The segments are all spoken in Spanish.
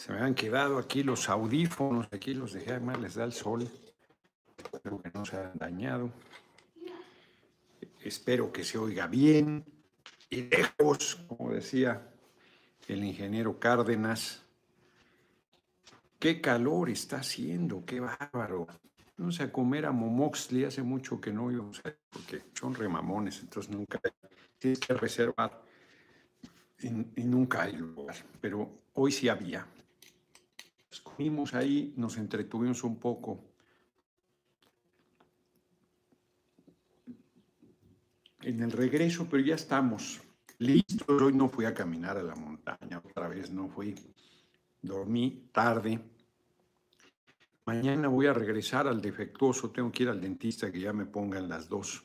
Se me han quedado aquí los audífonos, aquí los dejé, además les da el sol. Espero que no se hayan dañado. Espero que se oiga bien y lejos, como decía el ingeniero Cárdenas. Qué calor está haciendo, qué bárbaro. No sé, a comer a Momoxli hace mucho que no íbamos a porque son remamones, entonces nunca tienes que reservar y, y nunca hay lugar. Pero hoy sí había. Comimos ahí, nos entretuvimos un poco. En el regreso, pero ya estamos listos. Hoy no fui a caminar a la montaña, otra vez no fui. Dormí tarde. Mañana voy a regresar al defectuoso. Tengo que ir al dentista que ya me pongan las dos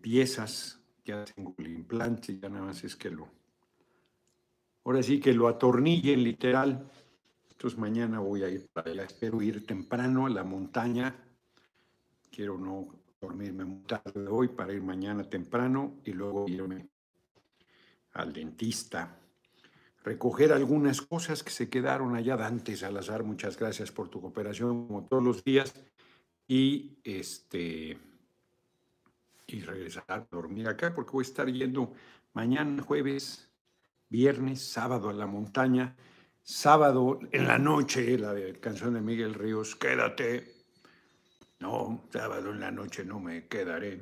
piezas. Ya tengo el implante, ya nada más es que lo. Ahora sí que lo atornillen literal. Entonces mañana voy a ir para allá. Espero ir temprano a la montaña. Quiero no dormirme muy tarde hoy para ir mañana temprano y luego irme al dentista. Recoger algunas cosas que se quedaron allá. Dante Salazar, muchas gracias por tu cooperación como todos los días. Y este y regresar a dormir acá porque voy a estar yendo mañana jueves, viernes, sábado a la montaña sábado en la noche, la canción de Miguel Ríos, quédate. No, sábado en la noche no me quedaré.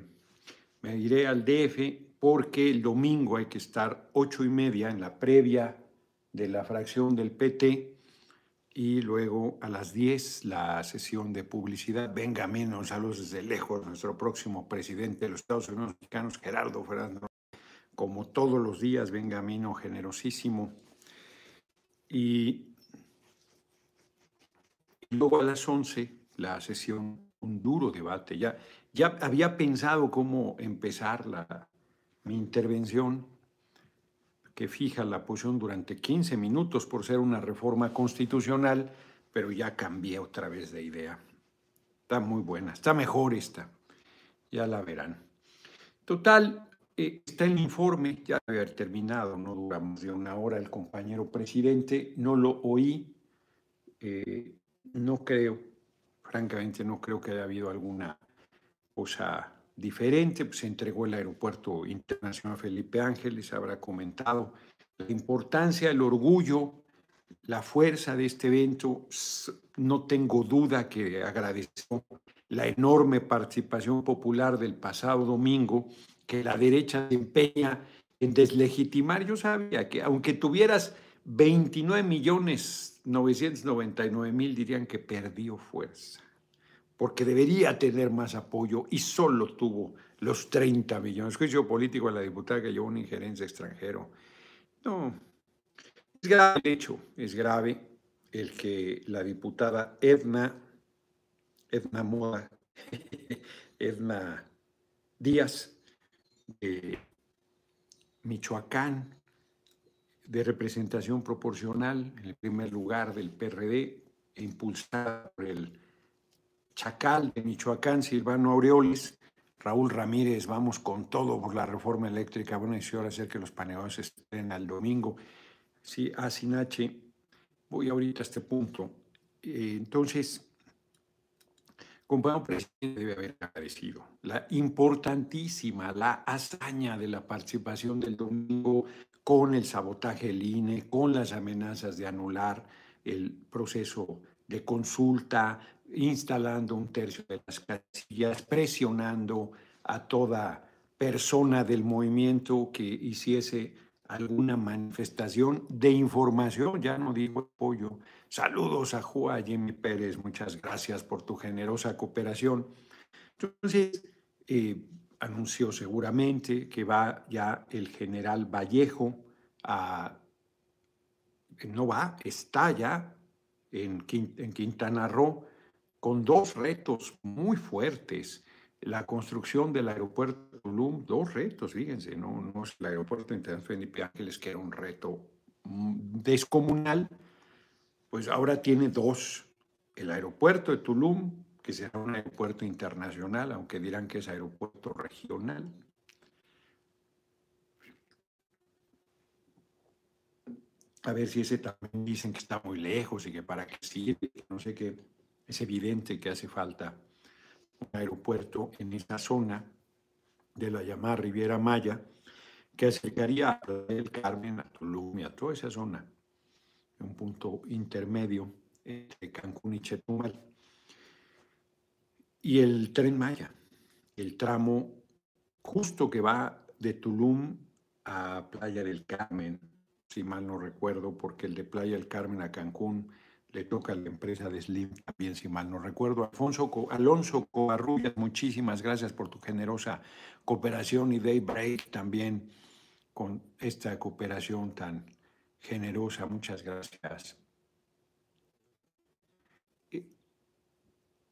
Me iré al DF porque el domingo hay que estar ocho y media en la previa de la fracción del PT y luego a las diez la sesión de publicidad. Venga, menos saludos desde lejos, nuestro próximo presidente de los Estados Unidos mexicanos, Gerardo Fernando. Como todos los días, venga, Mino, generosísimo y luego a las 11, la sesión, un duro debate. Ya, ya había pensado cómo empezar la, mi intervención, que fija la posición durante 15 minutos por ser una reforma constitucional, pero ya cambié otra vez de idea. Está muy buena, está mejor esta, ya la verán. Total, eh, está el informe, ya debe haber terminado, no dura más de una hora el compañero presidente, no lo oí, eh, no creo, francamente no creo que haya habido alguna cosa diferente, pues se entregó el aeropuerto internacional Felipe Ángeles, habrá comentado la importancia, el orgullo, la fuerza de este evento, no tengo duda que agradeció la enorme participación popular del pasado domingo que la derecha se empeña en deslegitimar. Yo sabía que aunque tuvieras 29 millones 999 mil, dirían que perdió fuerza, porque debería tener más apoyo y solo tuvo los 30 millones. Juicio político a la diputada que llevó una injerencia extranjero. No, es grave el hecho, es grave el que la diputada Edna, Edna Moda, Edna Díaz, de Michoacán, de representación proporcional, en el primer lugar del PRD, impulsada por el Chacal de Michoacán, Silvano Aureoles, Raúl Ramírez, vamos con todo por la reforma eléctrica. Bueno, y si ahora hacer que los paneadores estén al domingo. Sí, a Sinache, voy ahorita a este punto. Eh, entonces, compañero presidente debe haber agradecido la importantísima, la hazaña de la participación del domingo con el sabotaje del INE, con las amenazas de anular el proceso de consulta, instalando un tercio de las casillas, presionando a toda persona del movimiento que hiciese alguna manifestación de información, ya no digo apoyo, Saludos a Juan Jimmy Pérez, muchas gracias por tu generosa cooperación. Entonces, eh, anunció seguramente que va ya el general Vallejo a, no va, está ya en, en Quintana Roo con dos retos muy fuertes. La construcción del aeropuerto de Tulum, dos retos, fíjense, no, no es el aeropuerto internacional Felipe Ángeles, que era un reto mm, descomunal, pues ahora tiene dos. El aeropuerto de Tulum, que será un aeropuerto internacional, aunque dirán que es aeropuerto regional. A ver si ese también dicen que está muy lejos y que para qué sirve, no sé qué. Es evidente que hace falta un aeropuerto en esa zona de la llamada Riviera Maya, que acercaría a el Carmen, a Tulum y a toda esa zona, un punto intermedio entre Cancún y Chetumal. Y el tren Maya, el tramo justo que va de Tulum a Playa del Carmen, si mal no recuerdo, porque el de Playa del Carmen a Cancún le toca a la empresa de Slim, también si mal no recuerdo. Alfonso, Alonso Covarrubias, muchísimas gracias por tu generosa cooperación y Daybreak también con esta cooperación tan generosa. Muchas gracias. Eh,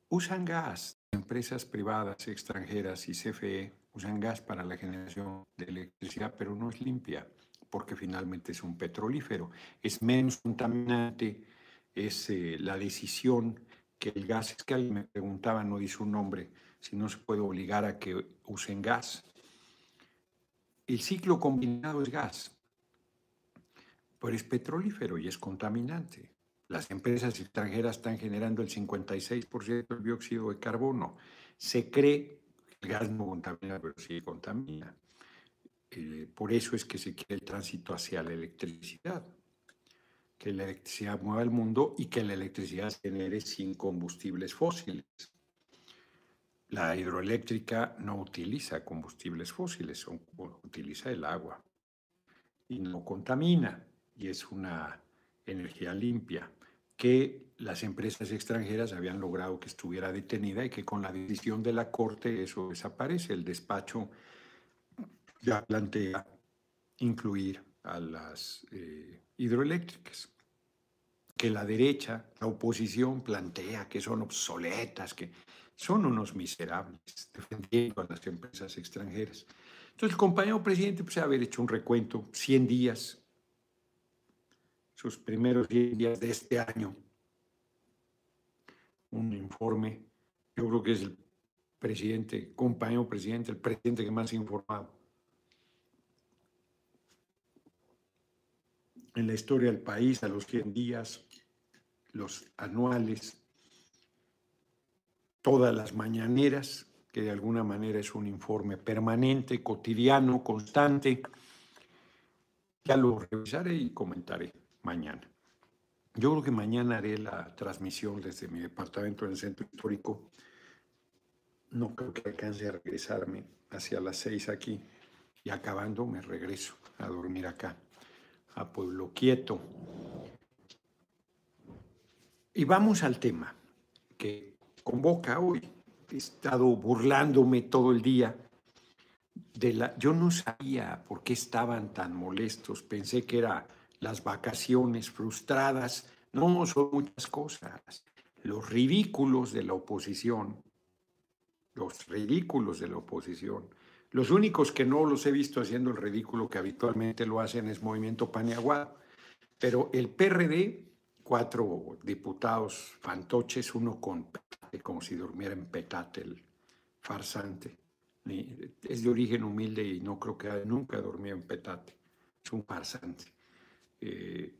usan gas, empresas privadas extranjeras y CFE usan gas para la generación de electricidad, pero no es limpia, porque finalmente es un petrolífero. Es menos contaminante, es eh, la decisión que el gas, es que alguien me preguntaba, no dice un nombre, si no se puede obligar a que usen gas. El ciclo combinado es gas, pero es petrolífero y es contaminante. Las empresas extranjeras están generando el 56% del dióxido de carbono. Se cree que el gas no contamina, pero sí contamina. Eh, por eso es que se quiere el tránsito hacia la electricidad, que la electricidad mueva el mundo y que la electricidad se genere sin combustibles fósiles. La hidroeléctrica no utiliza combustibles fósiles, utiliza el agua y no contamina y es una energía limpia que las empresas extranjeras habían logrado que estuviera detenida y que con la decisión de la Corte eso desaparece. El despacho ya plantea incluir a las eh, hidroeléctricas, que la derecha, la oposición plantea que son obsoletas, que son unos miserables defendiendo a las empresas extranjeras. Entonces el compañero presidente pues haber hecho un recuento, 100 días, sus primeros 100 días de este año, un informe, yo creo que es el presidente, compañero presidente, el presidente que más ha informado en la historia del país a los 100 días, los anuales, todas las mañaneras, que de alguna manera es un informe permanente, cotidiano, constante. Ya lo revisaré y comentaré mañana. Yo creo que mañana haré la transmisión desde mi departamento en el centro histórico. No creo que alcance a regresarme hacia las seis aquí y acabando me regreso a dormir acá, a Pueblo Quieto. Y vamos al tema que convoca hoy. He estado burlándome todo el día de la... Yo no sabía por qué estaban tan molestos. Pensé que eran las vacaciones frustradas. No, son muchas cosas. Los ridículos de la oposición. Los ridículos de la oposición. Los únicos que no los he visto haciendo el ridículo que habitualmente lo hacen es Movimiento Paniaguado. Pero el PRD cuatro diputados fantoches, uno con como si durmiera en petate el farsante. Es de origen humilde y no creo que nunca dormía en petate. Es un farsante. Eh,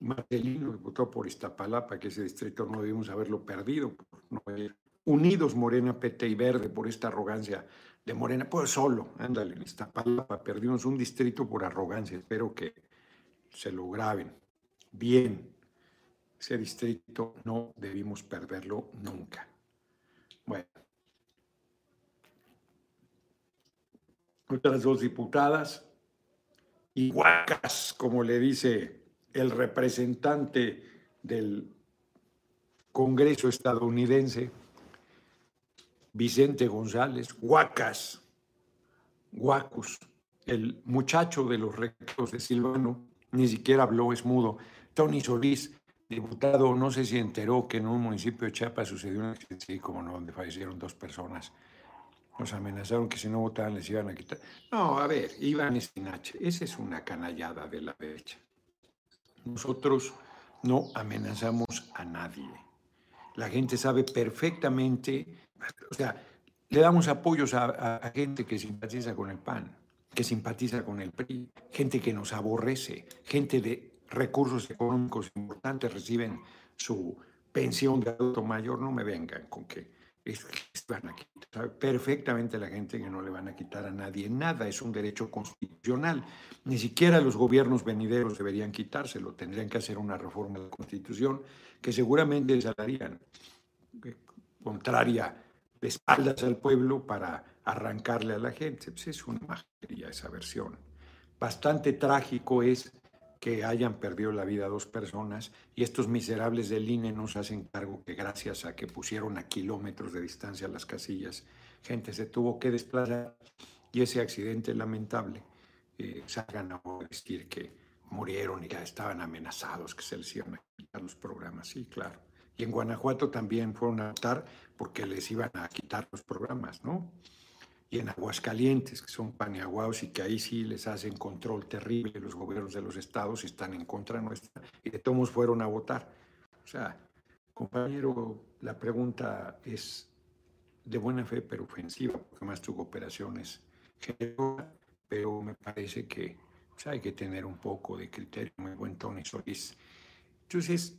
Marcelino, diputado por Iztapalapa, que ese distrito no debimos haberlo perdido. Unidos Morena, PT y Verde por esta arrogancia de Morena. Pues solo, ándale, en Iztapalapa perdimos un distrito por arrogancia. Espero que se lo graben. Bien, ese distrito no debimos perderlo nunca. Bueno. Otras dos diputadas, y guacas, como le dice el representante del Congreso estadounidense, Vicente González, guacas, guacus, el muchacho de los rectos de Silvano, ni siquiera habló, es mudo. Tony Solís, diputado, no sé si enteró que en un municipio de Chiapas sucedió un accidente, como no, donde fallecieron dos personas. Nos amenazaron que si no votaban les iban a quitar. No, a ver, Iván Espinache, esa es una canallada de la derecha. Nosotros no amenazamos a nadie. La gente sabe perfectamente, o sea, le damos apoyos a, a gente que simpatiza con el PAN, que simpatiza con el PRI, gente que nos aborrece, gente de recursos económicos importantes, reciben su pensión de adulto mayor, no me vengan con que es, van a quitar. perfectamente la gente que no le van a quitar a nadie nada, es un derecho constitucional. Ni siquiera los gobiernos venideros deberían quitárselo, tendrían que hacer una reforma de la Constitución que seguramente les harían eh, contraria de espaldas al pueblo para arrancarle a la gente. Pues es una magia esa versión. Bastante trágico es que hayan perdido la vida dos personas y estos miserables del INE nos hacen cargo que gracias a que pusieron a kilómetros de distancia las casillas, gente se tuvo que desplazar y ese accidente lamentable eh, salgan a decir que murieron y ya estaban amenazados, que se les iban a quitar los programas. Sí, claro. Y en Guanajuato también fueron a votar porque les iban a quitar los programas, ¿no? Y en Aguascalientes, que son paneaguados y que ahí sí les hacen control terrible los gobiernos de los estados y están en contra nuestra, y de todos fueron a votar. O sea, compañero, la pregunta es de buena fe, pero ofensiva, porque más tu cooperación es pero me parece que pues, hay que tener un poco de criterio, muy buen Tony Solís. Entonces,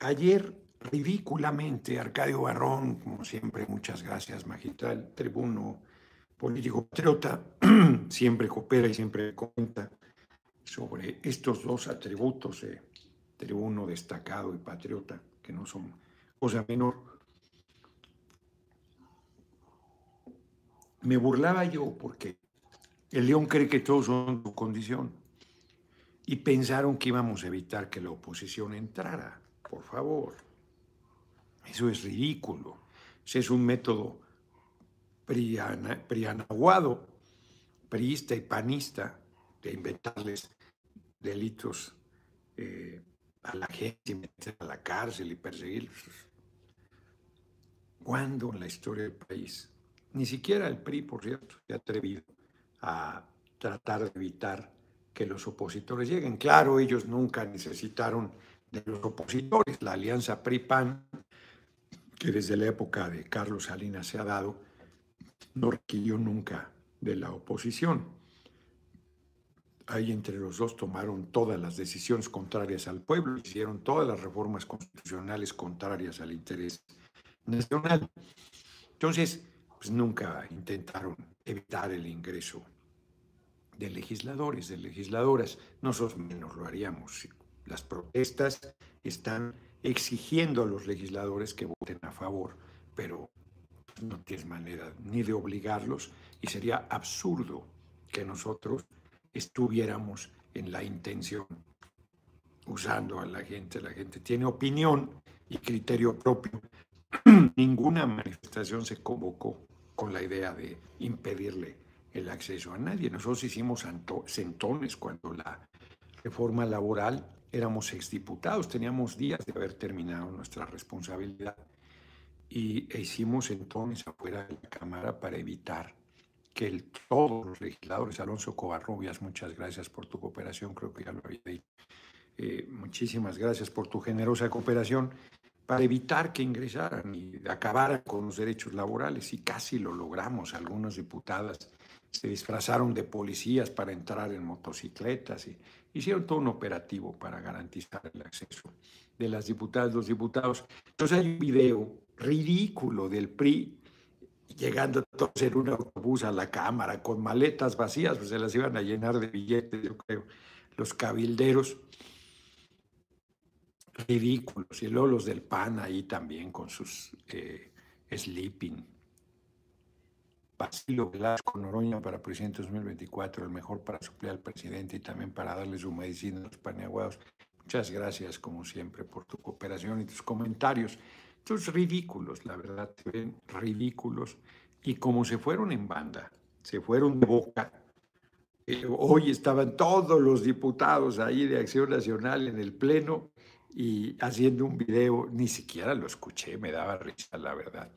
ayer ridículamente, Arcadio Barrón, como siempre, muchas gracias, magistral, tribuno, político patriota, siempre coopera y siempre cuenta sobre estos dos atributos tribuno destacado y patriota, que no son cosa menor. Me burlaba yo porque el león cree que todos son su condición y pensaron que íbamos a evitar que la oposición entrara. Por favor, eso es ridículo. Ese es un método prianaguado, priista y panista, de inventarles delitos eh, a la gente, meter a la cárcel y perseguirlos. ¿Cuándo en la historia del país? Ni siquiera el PRI, por cierto, se ha atrevido a tratar de evitar que los opositores lleguen. Claro, ellos nunca necesitaron de los opositores. La alianza PRI-PAN, que desde la época de Carlos Salinas se ha dado, no requirió nunca de la oposición. Ahí entre los dos tomaron todas las decisiones contrarias al pueblo, hicieron todas las reformas constitucionales contrarias al interés nacional. Entonces, pues nunca intentaron evitar el ingreso de legisladores, de legisladoras. Nosotros menos lo haríamos. Las protestas están exigiendo a los legisladores que voten a favor, pero no tienes manera ni de obligarlos y sería absurdo que nosotros estuviéramos en la intención usando a la gente. La gente tiene opinión y criterio propio. Ninguna manifestación se convocó con la idea de impedirle el acceso a nadie. Nosotros hicimos sentones cuando la reforma laboral éramos exdiputados, teníamos días de haber terminado nuestra responsabilidad y hicimos entonces afuera de la Cámara para evitar que el, todos los legisladores, Alonso Covarrubias, muchas gracias por tu cooperación, creo que ya lo había dicho, eh, muchísimas gracias por tu generosa cooperación, para evitar que ingresaran y acabaran con los derechos laborales, y casi lo logramos. Algunas diputadas se disfrazaron de policías para entrar en motocicletas y hicieron todo un operativo para garantizar el acceso de las diputadas, los diputados. Entonces hay un video ridículo del PRI llegando todos en un autobús a la Cámara con maletas vacías, pues se las iban a llenar de billetes, yo creo, los cabilderos ridículos. Y luego los del PAN ahí también con sus eh, sleeping. Basilio Velasco Noroña para presidente 2024, el mejor para suplir al presidente y también para darle su medicina a los paneaguados. Muchas gracias, como siempre, por tu cooperación y tus comentarios. Estos ridículos, la verdad, se ven ridículos. Y como se fueron en banda, se fueron de boca. Eh, hoy estaban todos los diputados ahí de Acción Nacional en el Pleno y haciendo un video, ni siquiera lo escuché, me daba risa, la verdad.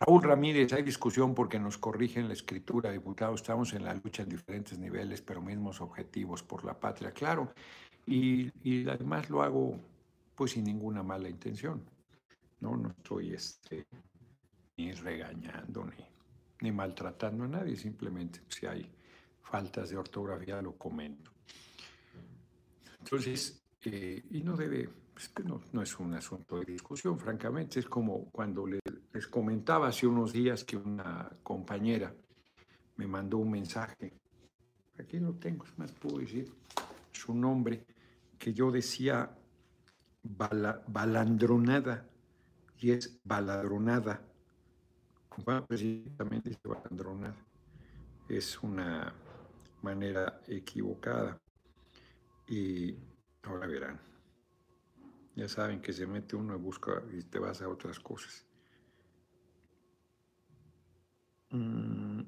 Raúl Ramírez, hay discusión porque nos corrigen la escritura, diputado, estamos en la lucha en diferentes niveles, pero mismos objetivos por la patria, claro, y, y además lo hago pues sin ninguna mala intención. No, no estoy este, ni regañando ni, ni maltratando a nadie, simplemente si hay faltas de ortografía lo comento. Entonces, eh, y no debe, pues, no, no, es un asunto de discusión, francamente, es como cuando les, les comentaba hace unos días que una compañera me mandó un mensaje, aquí lo tengo, es más, puedo decir su nombre, que yo decía balandronada, y es baladronada. Bueno, precisamente dice balandronada. Es una manera equivocada. Y ahora verán. Ya saben que se mete uno y busca y te vas a otras cosas. Mm.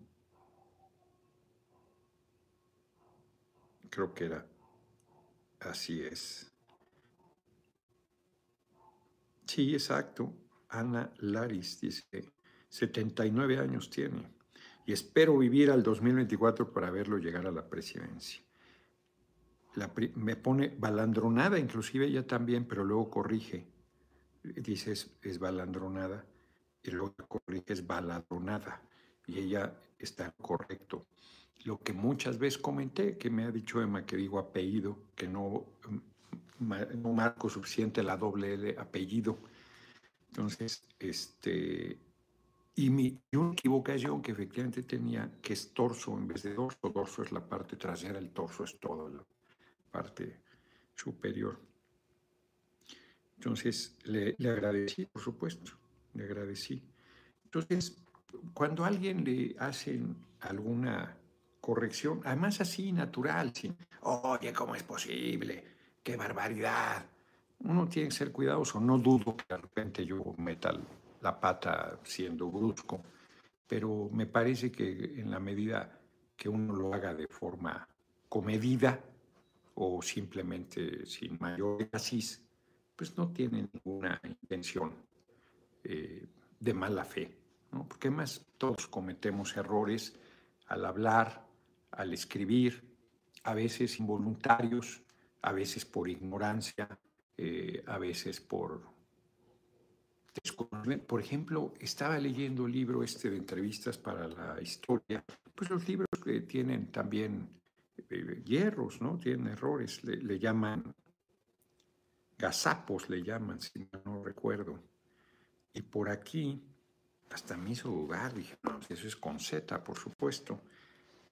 Creo que era así es. Sí, exacto. Ana Laris dice, 79 años tiene y espero vivir al 2024 para verlo llegar a la presidencia. me pone balandronada, inclusive ella también, pero luego corrige. Dice es, balandronada y luego corrige es baladronada y ella está correcto. Lo que muchas veces comenté, que me ha dicho Emma que digo apellido, que no no marco suficiente la doble L apellido. Entonces, este, y, mi, una equivocación que efectivamente tenía, que es torso en vez de dorso, dorso es la parte trasera, el torso es toda la parte superior. Entonces, le, le agradecí, por supuesto, le agradecí. Entonces, cuando alguien le hacen alguna corrección, además así natural, sin, oye, ¿cómo es posible? qué barbaridad. Uno tiene que ser cuidadoso. No dudo que de repente yo meta la pata siendo brusco, pero me parece que en la medida que uno lo haga de forma comedida o simplemente sin mayor énfasis, pues no tiene ninguna intención eh, de mala fe, ¿no? porque además todos cometemos errores al hablar, al escribir, a veces involuntarios, a veces por ignorancia, eh, a veces por. Por ejemplo, estaba leyendo el libro este de entrevistas para la historia, pues los libros que tienen también eh, hierros, ¿no? Tienen errores, le, llaman gazapos, le llaman, si no recuerdo. Y por aquí, hasta me hizo dudar, dije, no, eso es con Z, por supuesto.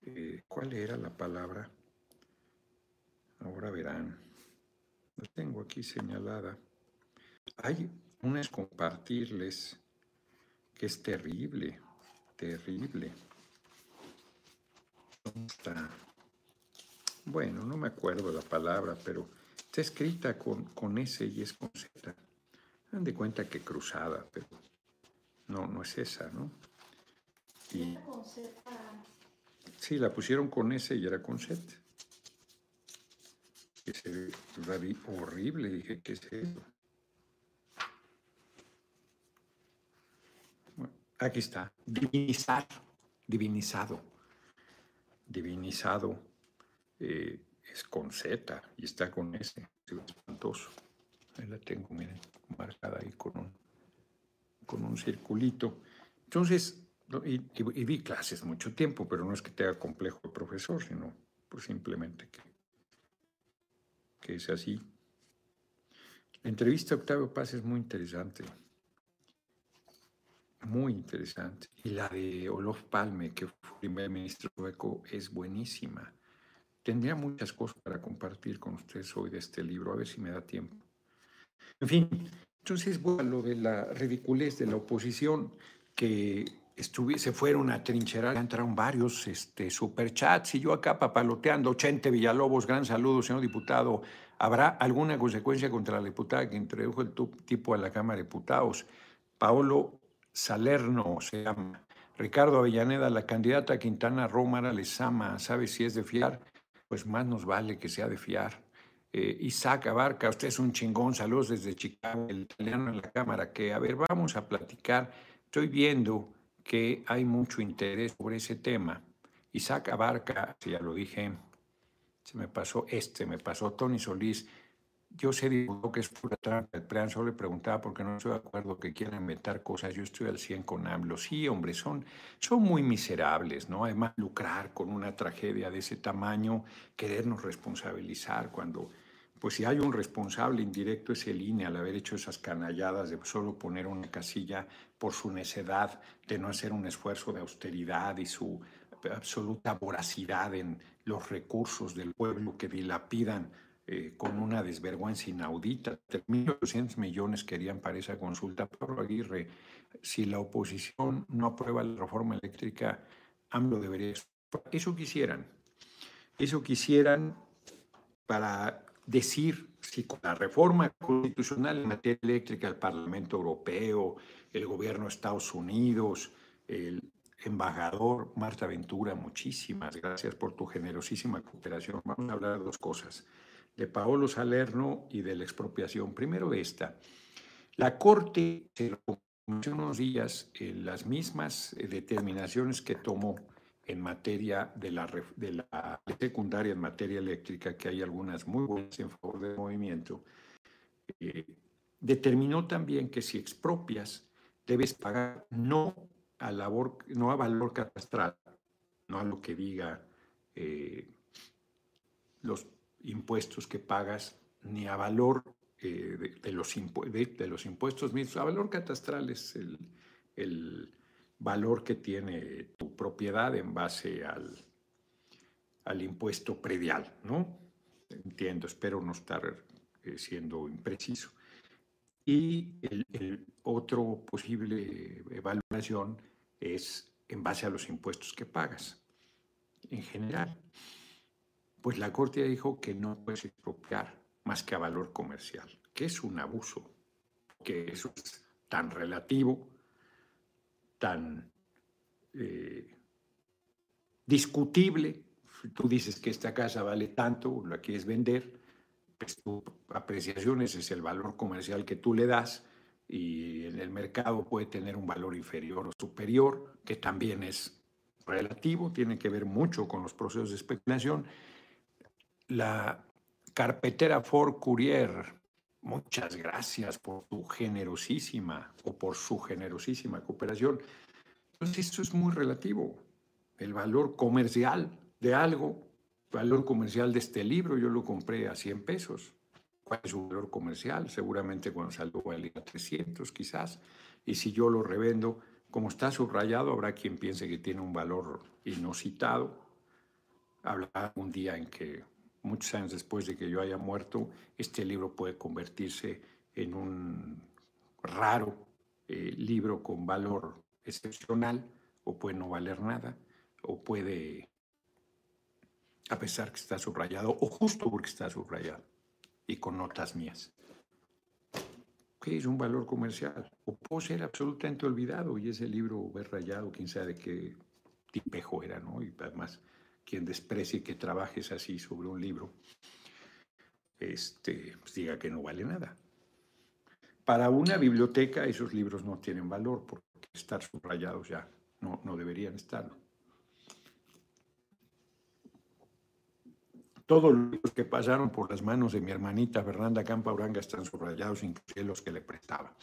Eh, ¿Cuál era la palabra? Ahora verán. La tengo aquí señalada. Hay unas compartirles que es terrible, terrible. está? Bueno, no me acuerdo la palabra, pero está escrita con, con S y es con Z. Dan de cuenta que cruzada, pero no, no es esa, ¿no? Y, sí, la pusieron con S y era con Z que se ve horrible. Dije, ¿qué es eso? aquí está. Divinizar, divinizado. Divinizado eh, es con Z y está con S. Es espantoso. Ahí la tengo, miren, marcada ahí con un, con un circulito. Entonces, y, y, di clases mucho tiempo, pero no es que tenga complejo de profesor, sino pues simplemente que que es así. La entrevista a Octavio Paz es muy interesante. Muy interesante. Y la de Olof Palme, que fue primer ministro sueco, es buenísima. Tendría muchas cosas para compartir con ustedes hoy de este libro, a ver si me da tiempo. En fin, entonces, bueno, lo de la ridiculez de la oposición, que se fueron a trincherar, entraron varios este, superchats y yo acá papaloteando, 80 Villalobos, gran saludo, señor diputado. ¿Habrá alguna consecuencia contra la diputada que introdujo el tipo a la Cámara de Diputados? Paolo Salerno se llama. Ricardo Avellaneda, la candidata Quintana Romara ama, ¿sabe si es de fiar? Pues más nos vale que sea de fiar. Eh, Isaac Abarca, usted es un chingón, saludos desde Chicago, el italiano en la Cámara, que a ver, vamos a platicar. Estoy viendo que hay mucho interés sobre ese tema. Isaac Abarca, ya lo dije, se me pasó este, me pasó Tony Solís. Yo sé digo que es pura trampa. El plan solo le preguntaba porque no estoy de acuerdo que quieran inventar cosas. Yo estoy al 100 con AMLO. Sí, hombre, son, son muy miserables, ¿no? Además, lucrar con una tragedia de ese tamaño, querernos responsabilizar cuando pues si hay un responsable indirecto es el INE al haber hecho esas canalladas de solo poner una casilla por su necedad de no hacer un esfuerzo de austeridad y su absoluta voracidad en los recursos del pueblo que dilapidan eh, con una desvergüenza inaudita. 1.800 millones querían para esa consulta. Pablo Aguirre, si la oposición no aprueba la reforma eléctrica, AMLO debería... Eso quisieran. Eso quisieran para decir si con la reforma constitucional en materia eléctrica el Parlamento Europeo, el gobierno de Estados Unidos, el embajador Marta Ventura, muchísimas gracias por tu generosísima cooperación. Vamos a hablar de dos cosas, de Paolo Salerno y de la expropiación. Primero de esta. La Corte se hace unos días en las mismas eh, determinaciones que tomó en materia de la, de la secundaria en materia eléctrica, que hay algunas muy buenas en favor del movimiento, eh, determinó también que si expropias, debes pagar no a, labor, no a valor catastral, no a lo que diga eh, los impuestos que pagas, ni a valor eh, de, los de, los impuestos mismos. A valor catastral es el valor que tiene tu propiedad en base al, al impuesto predial, ¿no? Entiendo, espero no estar eh, siendo impreciso. Y el, otro posible evaluación es en base a los impuestos que pagas. En general, pues la Corte dijo que no puedes expropiar más que a valor comercial, que es un abuso, que eso es tan relativo tan eh, discutible. Tú dices que esta casa vale tanto, la quieres vender, pues tu apreciación es el valor comercial que tú le das y en el mercado puede tener un valor inferior o superior, que también es relativo, tiene que ver mucho con los procesos de especulación. La carpetera Ford Courier, muchas gracias por tu generosísima o por su generosísima cooperación. Entonces, esto es muy relativo. El valor comercial de algo, valor comercial de este libro, yo lo compré a 100 pesos. ¿Cuál es su valor comercial? Seguramente cuando salió valía a 300 quizás. Y si yo lo revendo, como está subrayado, habrá quien piense que tiene un valor inusitado. Habrá un día en que, muchos años después de que yo haya muerto, este libro puede convertirse en un raro eh, libro con valor excepcional o puede no valer nada o puede, a pesar que está subrayado o justo porque está subrayado y con notas mías. ¿Qué es un valor comercial? O puede ser absolutamente olvidado y ese libro ver rayado, quién sabe qué tipejo era, ¿no? Y además, quien desprecie que trabajes así sobre un libro, este, pues diga que no vale nada. Para una biblioteca esos libros no tienen valor porque estar subrayados ya, no, no deberían estarlo. Todos los que pasaron por las manos de mi hermanita Fernanda Campa Uranga están subrayados, inclusive los que le prestaba.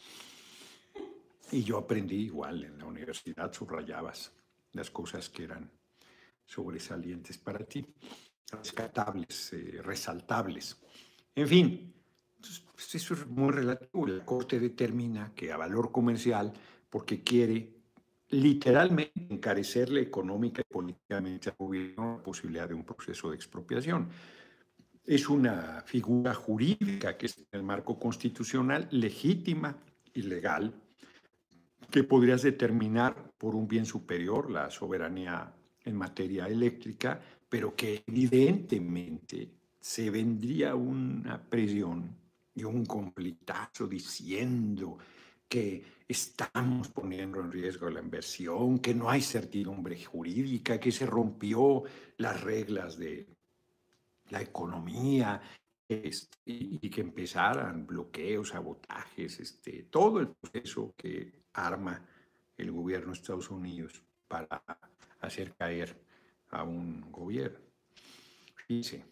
Y yo aprendí igual, en la universidad subrayabas las cosas que eran sobresalientes para ti, rescatables, eh, resaltables. En fin, pues eso es muy relativo. La Corte determina que a valor comercial porque quiere literalmente encarecerle económica y políticamente al gobierno la posibilidad de un proceso de expropiación. Es una figura jurídica que es el marco constitucional legítima y legal que podrías determinar por un bien superior la soberanía en materia eléctrica, pero que evidentemente se vendría una presión y un completazo diciendo que estamos poniendo en riesgo la inversión, que no hay certidumbre jurídica, que se rompió las reglas de la economía este, y, que empezaran bloqueos, sabotajes, este, todo el proceso que arma el gobierno de Estados Unidos para hacer caer a un gobierno. Dice,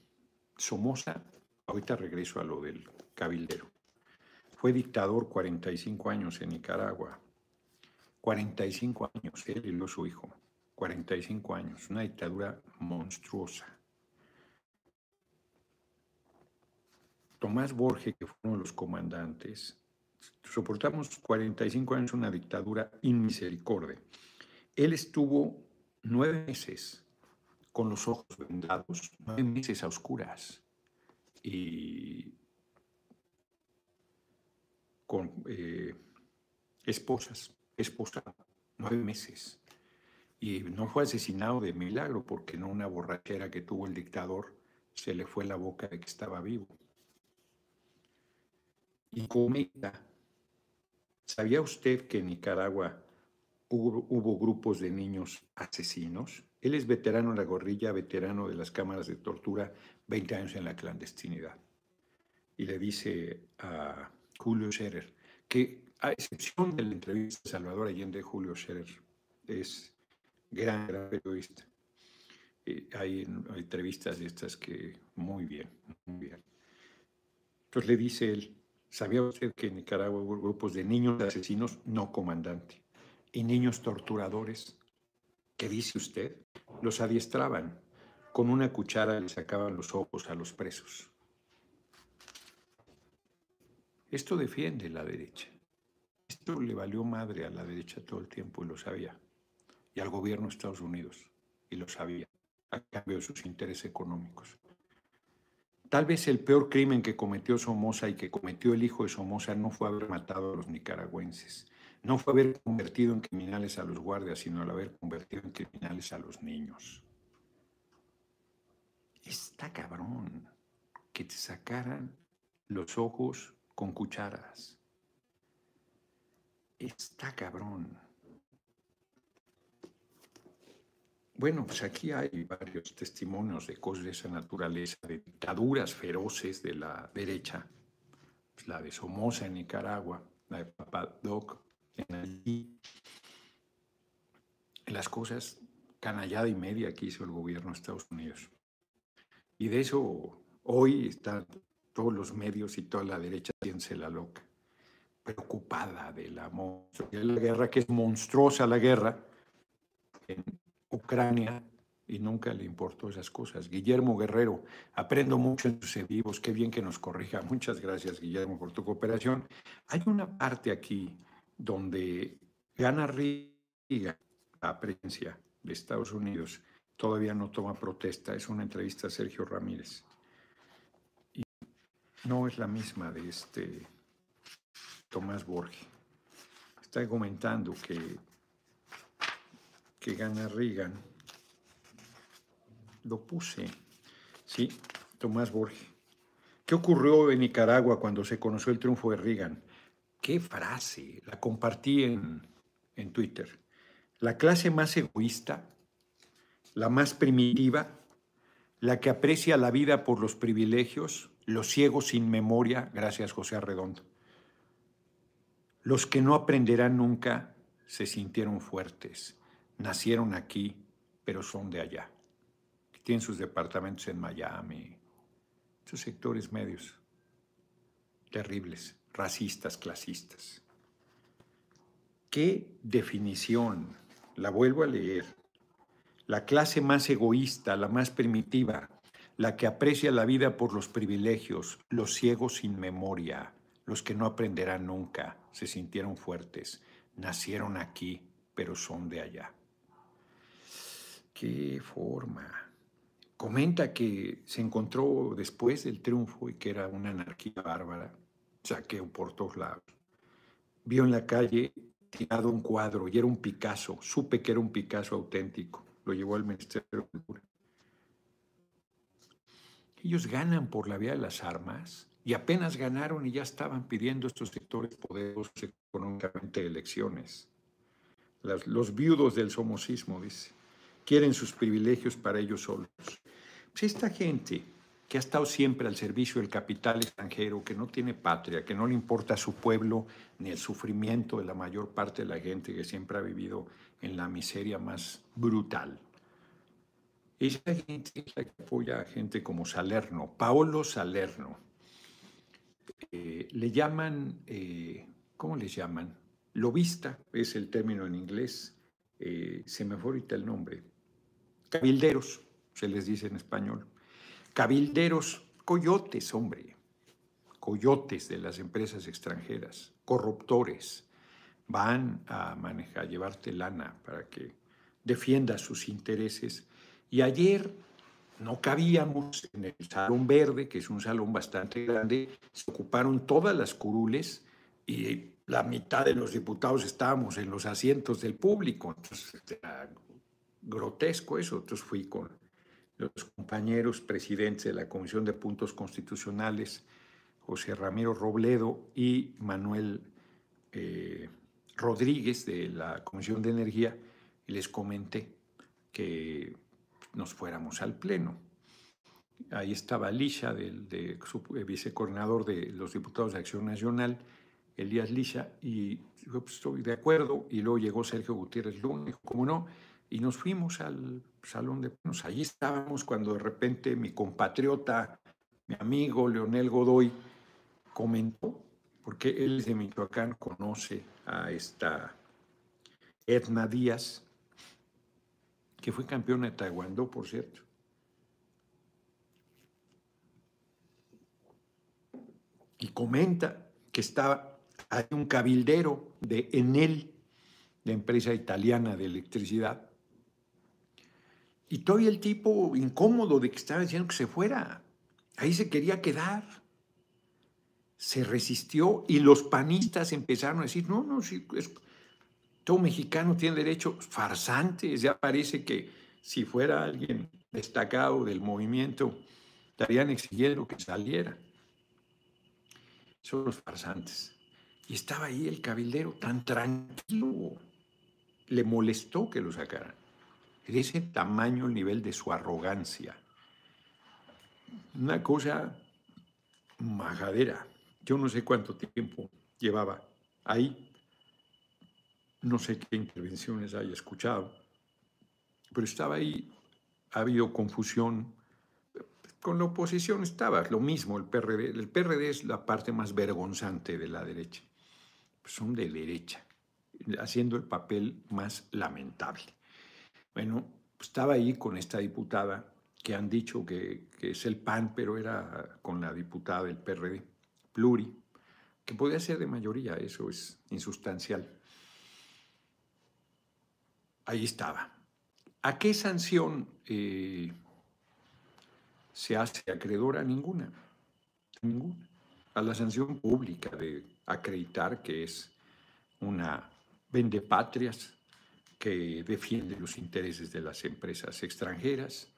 Somoza, ahorita regreso a lo del cabildero. Fue dictador 45 años en Nicaragua. 45 años, él y su hijo. 45 años, una dictadura monstruosa. Tomás Borges, que fue uno de los comandantes, soportamos 45 años una dictadura inmisericordia. Él estuvo nueve meses con los ojos vendados, nueve meses a oscuras y con eh, esposas, esposa, nueve meses. Y no fue asesinado de milagro porque en una borrachera que tuvo el dictador se le fue la boca de que estaba vivo. Y comenta, ¿sabía usted que Nicaragua hubo, grupos de niños asesinos? Él es veterano en la gorrilla, veterano de las cámaras de tortura, 20 años en la clandestinidad. Y le dice a Julio Scherer que, a excepción de la entrevista de Salvador Allende, Julio Scherer es gran, gran periodista. hay, hay, entrevistas de estas que muy bien, muy bien. Entonces le dice él, ¿sabía usted que en Nicaragua hubo grupos de niños asesinos no comandante y niños torturadores? ¿Qué dice usted? Los adiestraban. Con una cuchara le sacaban los ojos a los presos. Esto defiende la derecha. Esto le valió madre a la derecha todo el tiempo y lo sabía y al gobierno de Estados Unidos, y lo sabía, a cambio de sus intereses económicos. Tal vez el peor crimen que cometió Somoza y que cometió el hijo de Somoza no fue haber matado a los nicaragüenses, no fue haber convertido en criminales a los guardias, sino el haber convertido en criminales a los niños. Está cabrón que te sacaran los ojos con cucharas. Está cabrón. Bueno, pues aquí hay varios testimonios de cosas de esa naturaleza, de dictaduras feroces de la derecha. Pues la de Somoza en Nicaragua, la de Papadoc Las cosas canallada y media que hizo el gobierno de Estados Unidos. Y de eso hoy están todos los medios y toda la derecha haciéndose la loca, preocupada de la, de la guerra, que es monstruosa la guerra, en, Ucrania y nunca le importó esas cosas. Guillermo Guerrero, aprendo mucho en sus vivos, qué bien que nos corrija. Muchas gracias, Guillermo, por tu cooperación. Hay una parte aquí donde gana Riga, la presidencia de Estados Unidos, todavía no toma protesta. Es una entrevista a Sergio Ramírez. Y no es la misma de este Tomás Borges. Está comentando que que gana Reagan. Lo puse, sí, Tomás Borges. ¿Qué ocurrió en Nicaragua cuando se conoció el triunfo de Reagan? Qué frase, la compartí en, en Twitter. La clase más egoísta, la más primitiva, la que aprecia la vida por los privilegios, los ciegos sin memoria, gracias José Arredondo. Los que no aprenderán nunca se sintieron fuertes nacieron aquí, pero son de allá. Tienen sus departamentos en Miami, sus sectores medios, terribles, racistas, clasistas. ¿Qué definición? La vuelvo a leer. La clase más egoísta, la más primitiva, la que aprecia la vida por los privilegios, los ciegos sin memoria, los que no aprenderán nunca, se sintieron fuertes, nacieron aquí, pero son de allá. Qué forma. Comenta que se encontró después del triunfo y que era una anarquía bárbara, saqueo por todos lados. Vio en la calle tirado un cuadro y era un Picasso. Supe que era un Picasso auténtico. Lo llevó al Ministerio de Cultura. Ellos ganan por la vía de las armas y apenas ganaron y ya estaban pidiendo estos sectores poderosos económicamente elecciones. los viudos del somocismo, dice quieren sus privilegios para ellos solos. Pues esta gente que ha estado siempre al servicio del capital extranjero, que no tiene patria, que no le importa su pueblo ni el sufrimiento de la mayor parte de la gente que siempre ha vivido en la miseria más brutal. Esa gente es la que apoya a gente como Salerno, Paolo Salerno. Eh, le llaman, eh, ¿cómo le llaman? Lobista es el término en inglés. Eh, se me fue ahorita el nombre cabilderos, se les dice en español. Cabilderos, coyotes, hombre. coyotes de las empresas extranjeras, corruptores, van a manejar, a llevarte lana para que defienda sus intereses. Y ayer no cabíamos en el Salón Verde, que es un salón bastante grande, se ocuparon todas las curules y la mitad de los diputados estábamos en los asientos del público. Entonces, era grotesco eso. Entonces fui con los compañeros presidentes de la Comisión de Puntos Constitucionales, José Ramiro Robledo y Manuel eh, Rodríguez de la Comisión de Energía, y les comenté que nos fuéramos al Pleno. Ahí estaba Lisha, del de, eh, vicecoordinador de los diputados de Acción Nacional, Elías Lisha, y yo pues, estoy de acuerdo. Y luego llegó Sergio Gutiérrez Luna, dijo, ¿cómo no? Y nos fuimos al salón de plenos. Allí estábamos cuando de repente mi compatriota, mi amigo Leonel Godoy, comentó, porque él es de Michoacán, conoce a esta Edna Díaz, que fue campeona de Taekwondo, por cierto. Y comenta que estaba, hay un cabildero de Enel, la empresa italiana de electricidad, y todavía el tipo incómodo de que estaba diciendo que se fuera. Ahí se quería quedar. Se resistió y los panistas empezaron a decir, no, no, sí, todo mexicano tiene derecho, farsantes, ya parece que si fuera alguien destacado del movimiento, estarían exigiendo que saliera. Son los farsantes. Y estaba ahí el cabildero tan tranquilo. Le molestó que lo sacaran. De ese tamaño el nivel de su arrogancia. Una cosa majadera. Yo no sé cuánto tiempo llevaba ahí. No sé qué intervenciones haya escuchado. Pero estaba ahí. Ha habido confusión. Con la oposición estaba lo mismo el PRD. El PRD es la parte más vergonzante de la derecha. son de derecha, haciendo el papel más lamentable. Bueno, estaba ahí con esta diputada que han dicho que, es el PAN, pero era con la diputada del PRD, Pluri, que podía ser de mayoría, eso es insustancial. Ahí estaba. ¿A qué sanción eh, se hace acreedora? Ninguna. Ninguna. A la sanción pública de acreditar que es una vendepatrias, que defiende los intereses de las empresas extranjeras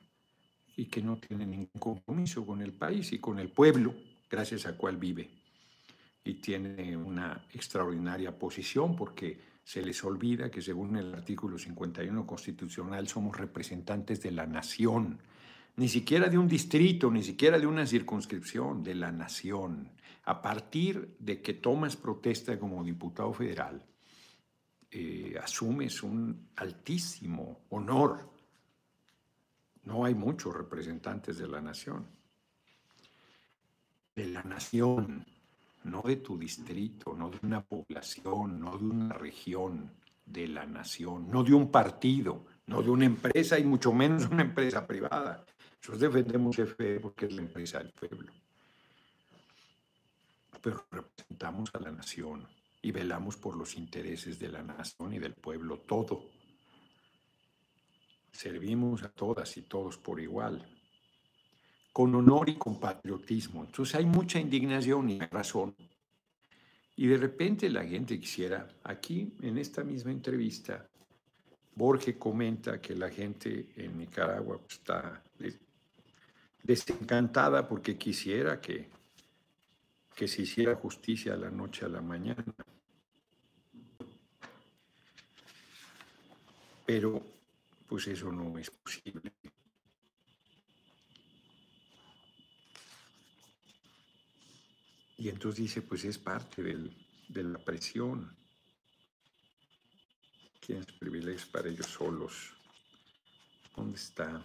y que no tiene ningún compromiso con el país y con el pueblo, gracias a cual vive. Y tiene una extraordinaria posición porque se les olvida que según el artículo 51 constitucional somos representantes de la nación, ni siquiera de un distrito, ni siquiera de una circunscripción, de la nación. A partir de que tomas protesta como diputado federal, eh, asumes un altísimo honor. No hay muchos representantes de la nación. De la nación, no de tu distrito, no de una población, no de una región, de la nación, no de un partido, no de una empresa y mucho menos una empresa privada. Nosotros defendemos FE porque es la empresa del pueblo. Pero representamos a la nación y velamos por los intereses de la nación y del pueblo todo. Servimos a todas y todos por igual, con honor y con patriotismo. Entonces hay mucha indignación y razón. Y de repente la gente quisiera, aquí en esta misma entrevista, Borges comenta que la gente en Nicaragua está desencantada porque quisiera que que se hiciera justicia de la noche a la mañana. Pero pues eso no es posible. Y entonces dice, pues es parte de la presión. Tienes privilegios para ellos solos. ¿Dónde está?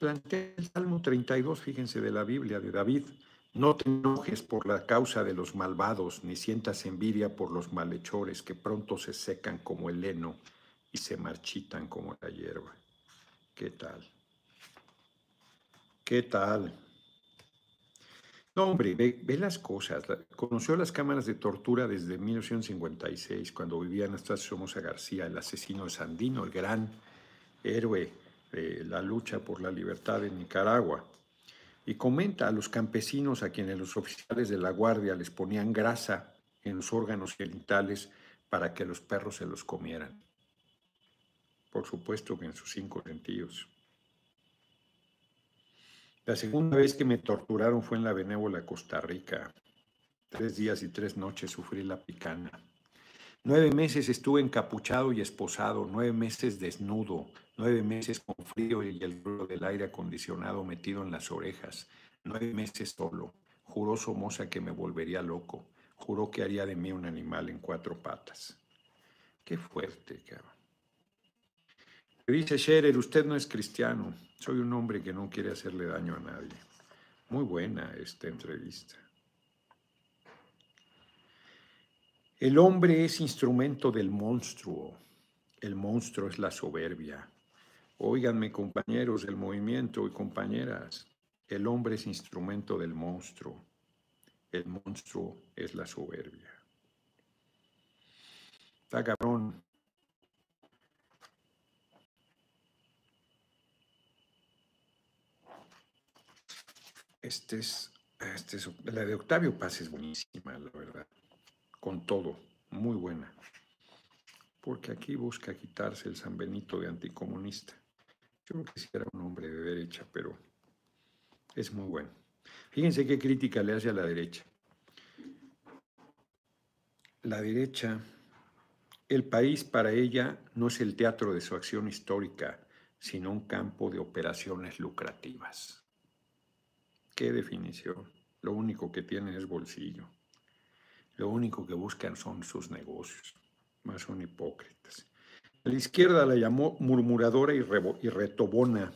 Plantea el Salmo 32, fíjense, de la Biblia de David. No te enojes por la causa de los malvados, ni sientas envidia por los malhechores que pronto se secan como el heno y se marchitan como la hierba. ¿Qué tal? ¿Qué tal? No, hombre, ve, las cosas. Conoció las cámaras de tortura desde 1956, cuando vivía Anastasio Somoza García, el asesino de Sandino, el gran héroe de la lucha por la libertad en Nicaragua. Y comenta a los campesinos a quienes los oficiales de la Guardia les ponían grasa en los órganos genitales para que los perros se los comieran. Por supuesto que en sus cinco sentidos. La segunda vez que me torturaron fue en la benévola Costa Rica. Tres días y tres noches sufrí la picana. Nueve meses estuve encapuchado y esposado, nueve meses desnudo, nueve meses con frío y el ruido del aire acondicionado metido en las orejas, nueve meses solo. Juró Somoza que me volvería loco, juró que haría de mí un animal en cuatro patas. Qué fuerte, cabrón. Dice Scherer, usted no es cristiano. Soy un hombre que no quiere hacerle daño a nadie. Muy buena esta entrevista. El hombre es instrumento del monstruo. El monstruo es la soberbia. Óiganme, compañeros del movimiento y compañeras, el hombre es instrumento del monstruo. El monstruo es la soberbia. Está cabrón. Este es, este es, la de Octavio Paz es buenísima, la verdad, con todo, muy buena, porque aquí busca quitarse el San Benito de anticomunista. Yo creo que sí era un hombre de derecha, pero es muy bueno. Fíjense qué crítica le hace a la derecha. La derecha, el país para ella no es el teatro de su acción histórica, sino un campo de operaciones lucrativas. ¿Qué definición? Lo único que tienen es bolsillo. Lo único que buscan son sus negocios. Más son hipócritas. La izquierda la llamó murmuradora y, retobona,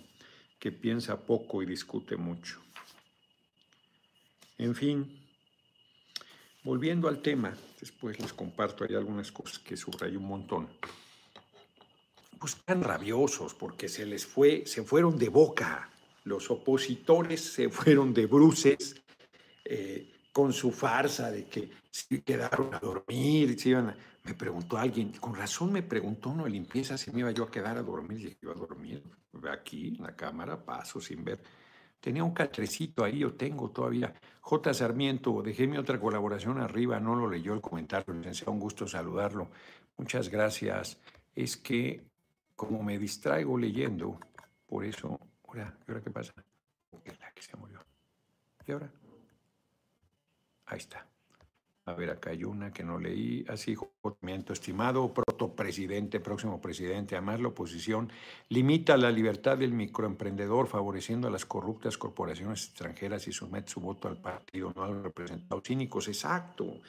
que piensa poco y discute mucho. En fin, volviendo al tema, después les comparto ahí algunas cosas que subrayé un montón. Pues están rabiosos porque se les fue, se fueron de boca los opositores se fueron de bruces eh, con su farsa de que se quedaron a dormir, me preguntó alguien, con razón me preguntó no limpieza si me iba yo a quedar a dormir, y iba a dormir aquí en la cámara, paso sin ver. Tenía un catrecito ahí, yo tengo todavía. J. Sarmiento, dejé mi otra colaboración arriba, no lo leyó el comentario, licenciado, un gusto saludarlo. Muchas gracias. Es que como me distraigo leyendo, por eso ¿y ahora qué pasa? La que se murió. ¿Y ahora? Ahí está. A ver, acá hay una que no leí. Así, juzgamiento estimado, protopresidente, próximo presidente. Además, la oposición limita la libertad del microemprendedor, favoreciendo a las corruptas corporaciones extranjeras y somete su voto al partido, no a los representados cínicos. Exacto.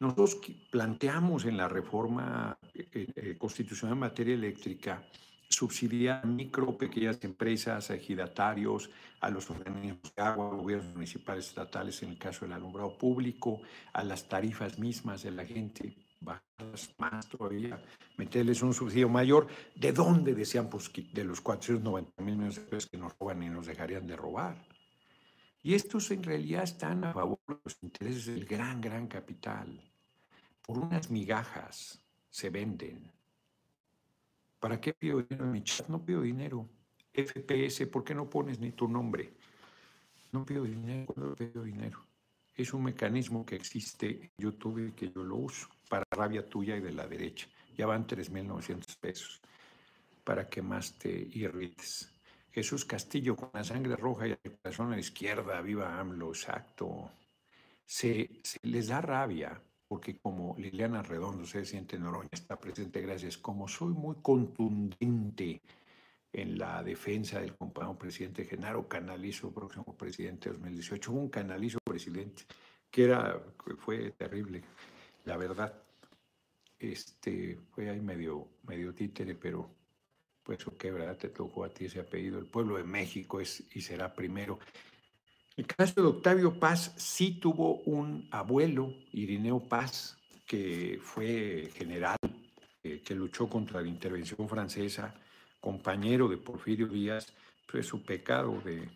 Nosotros planteamos en la reforma eh, eh, constitucional en materia eléctrica subsidiar micro, pequeñas empresas, a ejidatarios, a los organismos de agua, gobiernos municipales, estatales, en el caso del alumbrado público, a las tarifas mismas de la gente, bajarlas más todavía, meterles un subsidio mayor. ¿De dónde decían pues, de los 490 mil millones de pesos que nos roban y nos dejarían de robar? Y estos en realidad están a favor de los intereses del gran, gran capital. Por unas migajas se venden ¿Para qué pido dinero en mi chat? No pido dinero. FPS, ¿por qué no pones ni tu nombre? No pido dinero, no pido dinero. Es un mecanismo que existe en YouTube y que yo lo uso para rabia tuya y de la derecha. Ya van 3.900 pesos para que más te irrites. Jesús Castillo con la sangre roja y el corazón a la izquierda, viva AMLO, exacto. Se, se les da rabia porque como Liliana Redondo, se siente Noroña, está presente, gracias, como soy muy contundente en la defensa del compañero presidente Genaro Canalizo, próximo presidente de 2018, un Canalizo presidente, que era, fue terrible, la verdad. Este, fue ahí medio, medio títere, pero pues qué verdad te tocó a ti ese apellido. El pueblo de México es y será primero. El caso de Octavio Paz sí tuvo un abuelo, Irineo Paz, que fue general, eh, que luchó contra la intervención francesa, compañero de Porfirio Díaz, fue su pecado de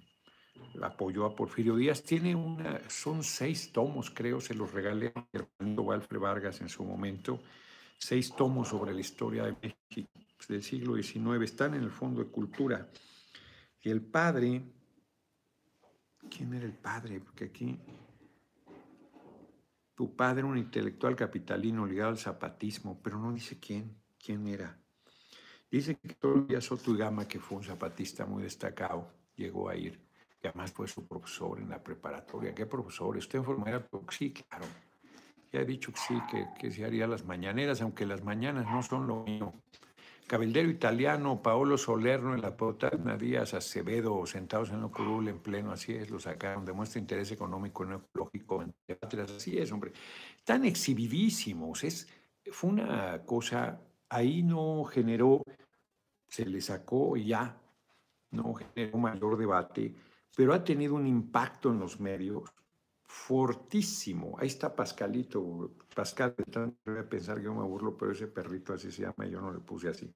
apoyó a Porfirio Díaz. Tiene una, son seis tomos, creo, se los regalé a Hernando Alfred Vargas en su momento. Seis tomos sobre la historia de México del siglo XIX. Están en el Fondo de Cultura. Y el padre, ¿quién era el padre? Porque aquí tu padre, un intelectual capitalino ligado al zapatismo, pero no dice quién, quién era. Dice que todavía Soto y Gama, que fue un zapatista muy destacado, llegó a ir que además fue su profesor en la preparatoria. ¿Qué profesor? ¿Usted enfermera? Sí, claro. Ya he dicho que sí, que, que se haría las mañaneras, aunque las mañanas no son lo mío. Cabildero italiano, Paolo Solerno en la Potana, Díaz Acevedo, sentados en lo curul en pleno, así es, lo sacaron, demuestra interés económico no ecológico, así es, hombre. Tan exhibidísimos, es, fue una cosa, ahí no generó, se le sacó ya, no generó mayor debate pero ha tenido un impacto en los medios fortísimo. Ahí está Pascalito. Pascal, voy a pensar que yo me burlo, pero ese perrito así se llama, yo no le puse así.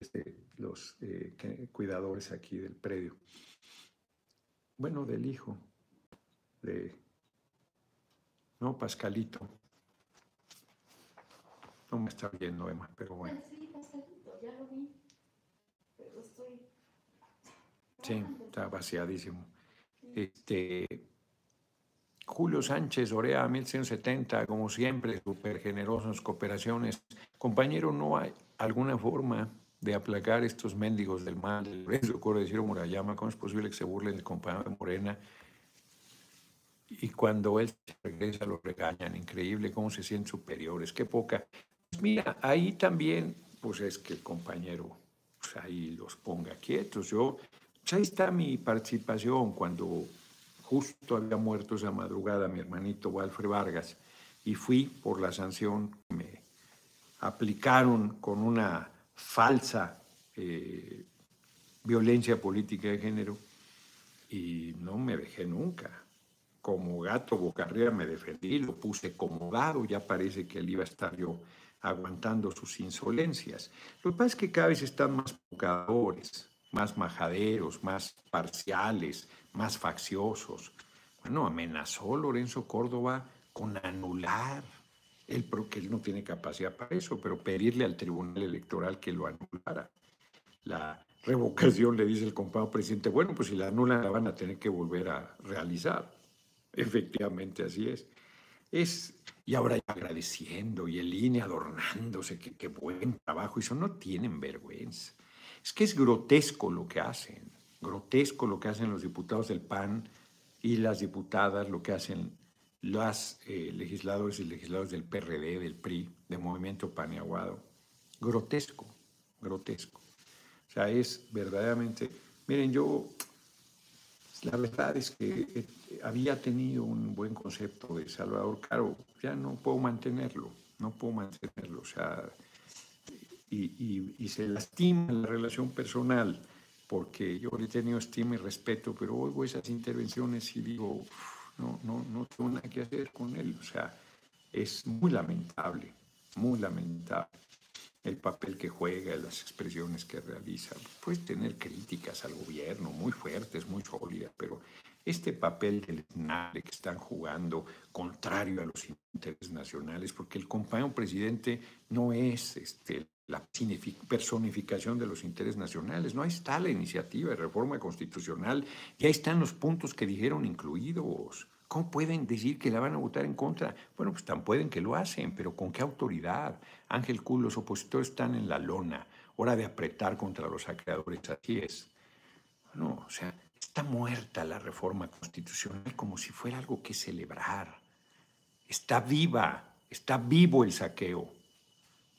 Este, los eh, cuidadores aquí del predio. Bueno, del hijo, de... No, Pascalito. No me está oyendo, Emma, pero bueno. Sí, Pascalito, ya lo vi. Pero estoy Sí, está vaciadísimo. Este, Julio Sánchez, Orea, 1170, como siempre, súper generoso en sus cooperaciones. Compañero, ¿no hay alguna forma de aplacar estos mendigos del mal? Les ocurre decir Murayama, ¿cómo es posible que se burlen del compañero de Morena? Y cuando él regresa lo regañan, increíble cómo se sienten superiores, qué poca. Pues mira, ahí también, pues es que el compañero, pues ahí los ponga quietos. Yo pues ahí está mi participación cuando justo había muerto esa madrugada mi hermanito Walfred Vargas y fui por la sanción que me aplicaron con una falsa eh, violencia política de género y no me dejé nunca. Como gato boca arriba me defendí, lo puse como dado, ya parece que él iba a estar yo aguantando sus insolencias. Lo que pasa es que cada vez están más provocadores más majaderos, más parciales, más facciosos. Bueno, amenazó Lorenzo Córdoba con anular, él, porque él no tiene capacidad para eso, pero pedirle al Tribunal Electoral que lo anulara. La revocación, le dice el compañero presidente, bueno, pues si la anulan la van a tener que volver a realizar. Efectivamente, así es. Es, y ahora agradeciendo y el INE adornándose, qué buen trabajo hizo, no tienen vergüenza. Es que es grotesco lo que hacen, grotesco lo que hacen los diputados del PAN y las diputadas, lo que hacen los eh, legisladores y legisladores del PRD, del PRI, de Movimiento Paneaguado. Grotesco, grotesco. O sea, es verdaderamente... Miren, yo, la verdad es que eh, había tenido un buen concepto de Salvador Caro, ya no puedo mantenerlo, no puedo mantenerlo. O sea, y, se lastima la relación personal, porque yo le he tenido estima y respeto, pero oigo esas intervenciones y digo, no, no, no tengo nada que hacer con él. O sea, es muy lamentable, muy lamentable el papel que juega, las expresiones que realiza. Puedes tener críticas al gobierno muy fuertes, muy sólidas, pero este papel del que están jugando contrario a los intereses nacionales, porque el compañero presidente no es este, la personificación de los intereses nacionales. No, ahí está la iniciativa de reforma constitucional y ahí están los puntos que dijeron incluidos. ¿Cómo pueden decir que la van a votar en contra? Bueno, pues tan pueden que lo hacen, pero ¿con qué autoridad? Ángel Kuhl, los opositores están en la lona. Hora de apretar contra los acreedores, así es. No, o sea, está muerta la reforma constitucional como si fuera algo que celebrar. Está viva, está vivo el saqueo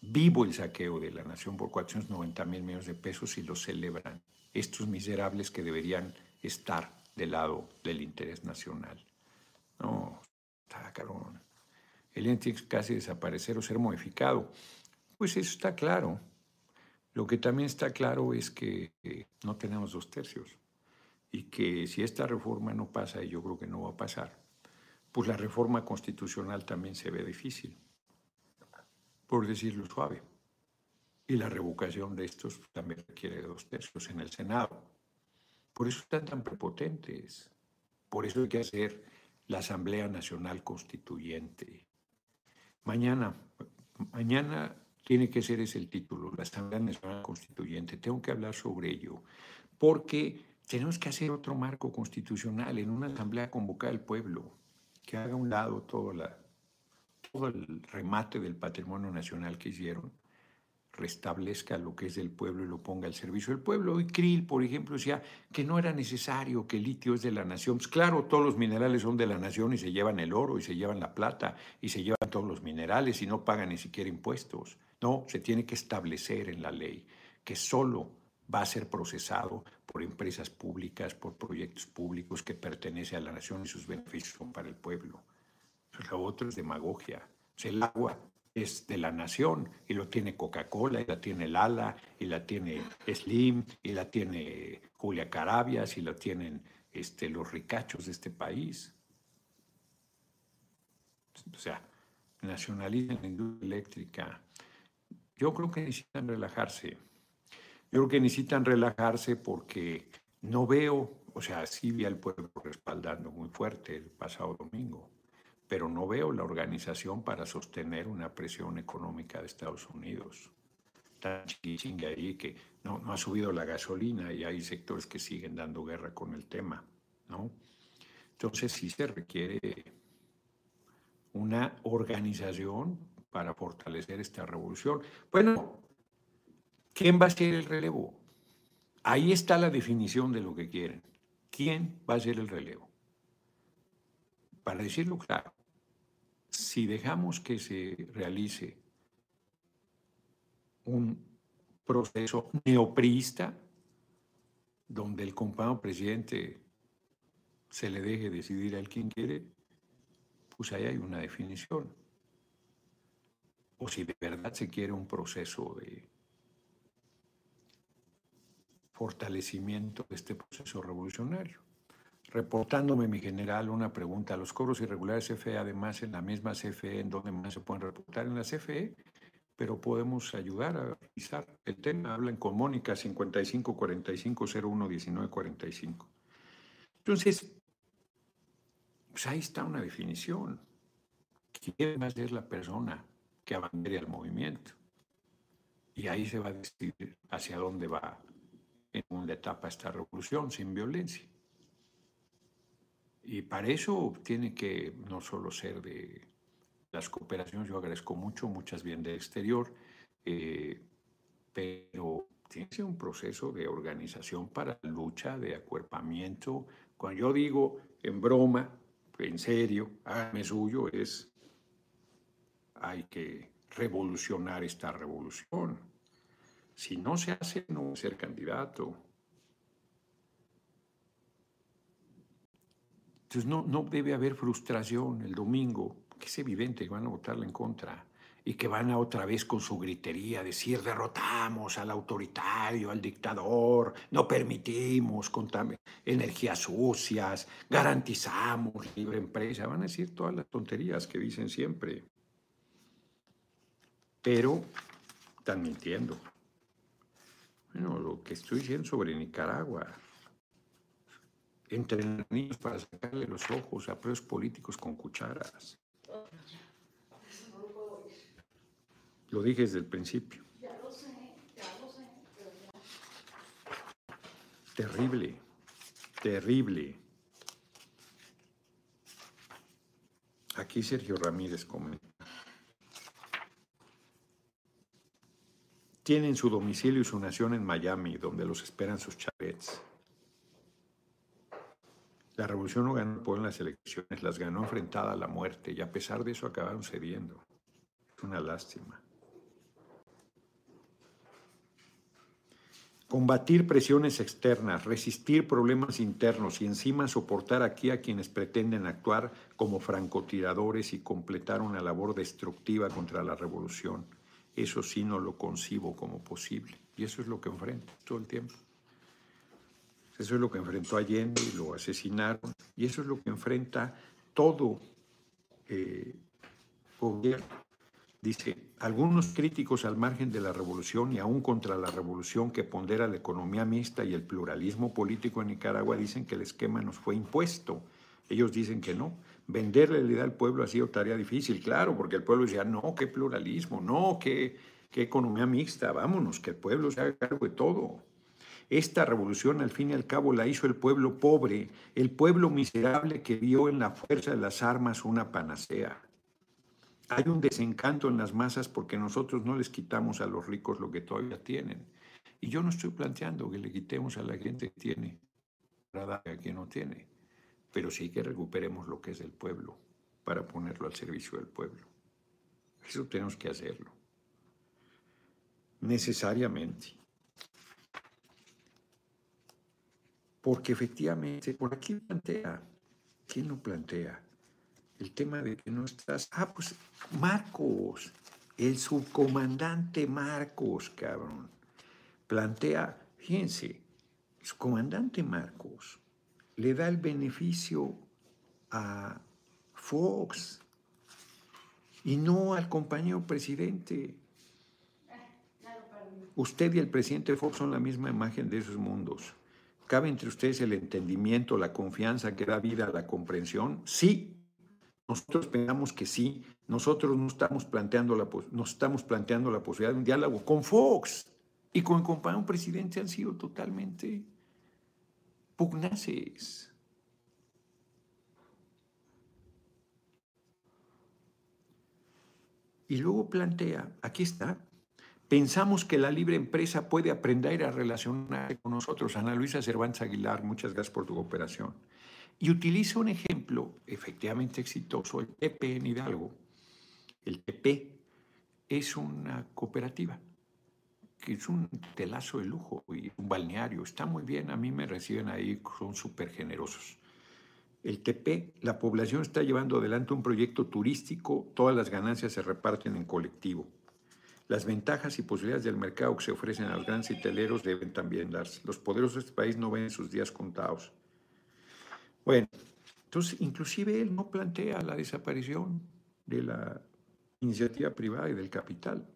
vivo el saqueo de la nación por 490 mil millones de pesos y lo celebran estos miserables que deberían estar del lado del interés nacional. No, está carón. El ente casi desaparecer o ser modificado. Pues eso está claro. Lo que también está claro es que eh, no tenemos dos tercios y que si esta reforma no pasa, y yo creo que no va a pasar, pues la reforma constitucional también se ve difícil por decirlo suave. Y la revocación de estos también requiere dos tercios en el Senado. Por eso están tan prepotentes. Por eso hay que hacer la Asamblea Nacional Constituyente. Mañana, mañana tiene que ser ese el título, la Asamblea Nacional Constituyente. Tengo que hablar sobre ello, porque tenemos que hacer otro marco constitucional en una asamblea convocada al pueblo, que haga un lado todo, la, todo el remate del patrimonio nacional que hicieron restablezca lo que es del pueblo y lo ponga al servicio del pueblo. Y Krill, por ejemplo, decía que no era necesario que el litio es de la nación. Pues claro, todos los minerales son de la nación y se llevan el oro y se llevan la plata y se llevan todos los minerales y no pagan ni siquiera impuestos. No, se tiene que establecer en la ley que solo va a ser procesado por empresas públicas, por proyectos públicos que pertenecen a la nación y sus beneficios son para el pueblo. Lo otro es demagogia. el agua es de la nación y lo tiene Coca-Cola y la tiene Lala y la tiene Slim y la tiene Julia Carabias y la tienen este, los ricachos de este país. O sea, nacionalizan la industria eléctrica. Yo creo que necesitan relajarse. Yo creo que necesitan relajarse porque no veo, o sea, sí vi al pueblo respaldando muy fuerte el pasado domingo pero no veo la organización para sostener una presión económica de Estados Unidos. Tan chiquichinga ahí que no, no ha subido la gasolina y hay sectores que siguen dando guerra con el tema, ¿no? Entonces sí se requiere una organización para fortalecer esta revolución. Bueno, ¿quién va a ser el relevo? Ahí está la definición de lo que quieren. ¿Quién va a ser el relevo? Para decirlo claro, si dejamos que se realice un proceso neopriista donde el compañero presidente se le deje decidir a quien quiere, pues ahí hay una definición. O si de verdad se quiere un proceso de fortalecimiento de este proceso revolucionario reportándome, mi general, una pregunta. ¿Los cobros irregulares CFE, además, en la misma CFE, en donde más se pueden reportar? En la CFE, pero podemos ayudar a revisar el tema. Hablan con Mónica 55 45 01 19 45. Entonces, pues ahí está una definición. ¿Quién va a ser la persona que abandere al movimiento? Y ahí se va a decidir hacia dónde va en una etapa esta revolución sin violencia. Y para eso tiene que no solo ser de las cooperaciones, yo agradezco mucho, muchas bien del exterior, eh, pero tiene que ser un proceso de organización para lucha, de acuerpamiento. Cuando yo digo en broma, en serio, hágame suyo, es hay que revolucionar esta revolución. Si no se hace, no ser candidato. Entonces no, debe haber frustración el domingo, que es evidente que van a votarle en contra y que van a otra vez con su gritería decir derrotamos al autoritario, al dictador, no permitimos energías sucias, garantizamos libre empresa, van a decir todas las tonterías que dicen siempre. Pero están mintiendo. Bueno, lo que estoy diciendo sobre Nicaragua, entrenar niños para sacarle los ojos a presos políticos con cucharas. Lo dije desde el principio. Terrible, terrible. Aquí Sergio Ramírez comenta. Tienen su domicilio y su nación en Miami, donde los esperan sus chavets. La revolución no ganó por en las elecciones, las ganó enfrentada a la muerte y a pesar de eso acabaron cediendo. Es una lástima. Combatir presiones externas, resistir problemas internos y encima soportar aquí a quienes pretenden actuar como francotiradores y completar una labor destructiva contra la revolución. Eso sí no lo concibo como posible. Y eso es lo que enfrento todo el tiempo. Eso es lo que enfrentó Allende y lo asesinaron. Y eso es lo que enfrenta todo eh, gobierno. Dice, algunos críticos al margen de la revolución y aún contra la revolución que pondera la economía mixta y el pluralismo político en Nicaragua dicen que el esquema nos fue impuesto. Ellos dicen que no. Venderle la idea al pueblo ha sido tarea difícil, claro, porque el pueblo decía, no, qué pluralismo, no, qué, qué economía mixta, vámonos, que el pueblo se haga cargo de todo. Esta revolución al fin y al cabo la hizo el pueblo pobre, el pueblo miserable que vio en la fuerza de las armas una panacea. Hay un desencanto en las masas porque nosotros no les quitamos a los ricos lo que todavía tienen. Y yo no estoy planteando que le quitemos a la gente que tiene para dar a quien no tiene, pero sí que recuperemos lo que es del pueblo para ponerlo al servicio del pueblo. Eso tenemos que hacerlo. Necesariamente. Porque efectivamente, por aquí plantea, ¿quién lo plantea? el tema de que no estás. Ah, pues Marcos, el subcomandante Marcos, cabrón, plantea, fíjense, el subcomandante Marcos le da el beneficio a Fox y no al compañero presidente. Usted y el presidente Fox son la misma imagen de esos mundos. ¿Cabe entre ustedes el entendimiento, la confianza que da vida a la comprensión? Sí, nosotros pensamos que sí, nosotros no estamos planteando la, nos estamos planteando la posibilidad de un diálogo con Fox y con el compañero presidente han sido totalmente pugnaces. Y luego plantea, aquí está, pensamos que la libre empresa puede aprender a relacionarse con nosotros. Ana Luisa Cervantes Aguilar, muchas gracias por tu cooperación. Y utiliza un ejemplo efectivamente exitoso, el TP en Hidalgo. El TP es una cooperativa, que es un telazo de lujo y un balneario. Está muy bien, a mí me reciben ahí, son súper generosos. El TP, la población está llevando adelante un proyecto turístico, todas las ganancias se reparten en colectivo. Las ventajas y posibilidades del mercado que se ofrecen a los grandes hoteleros deben también darse. Los poderosos de este país no ven sus días contados. Bueno, entonces inclusive él no plantea la desaparición de la iniciativa privada y del capital.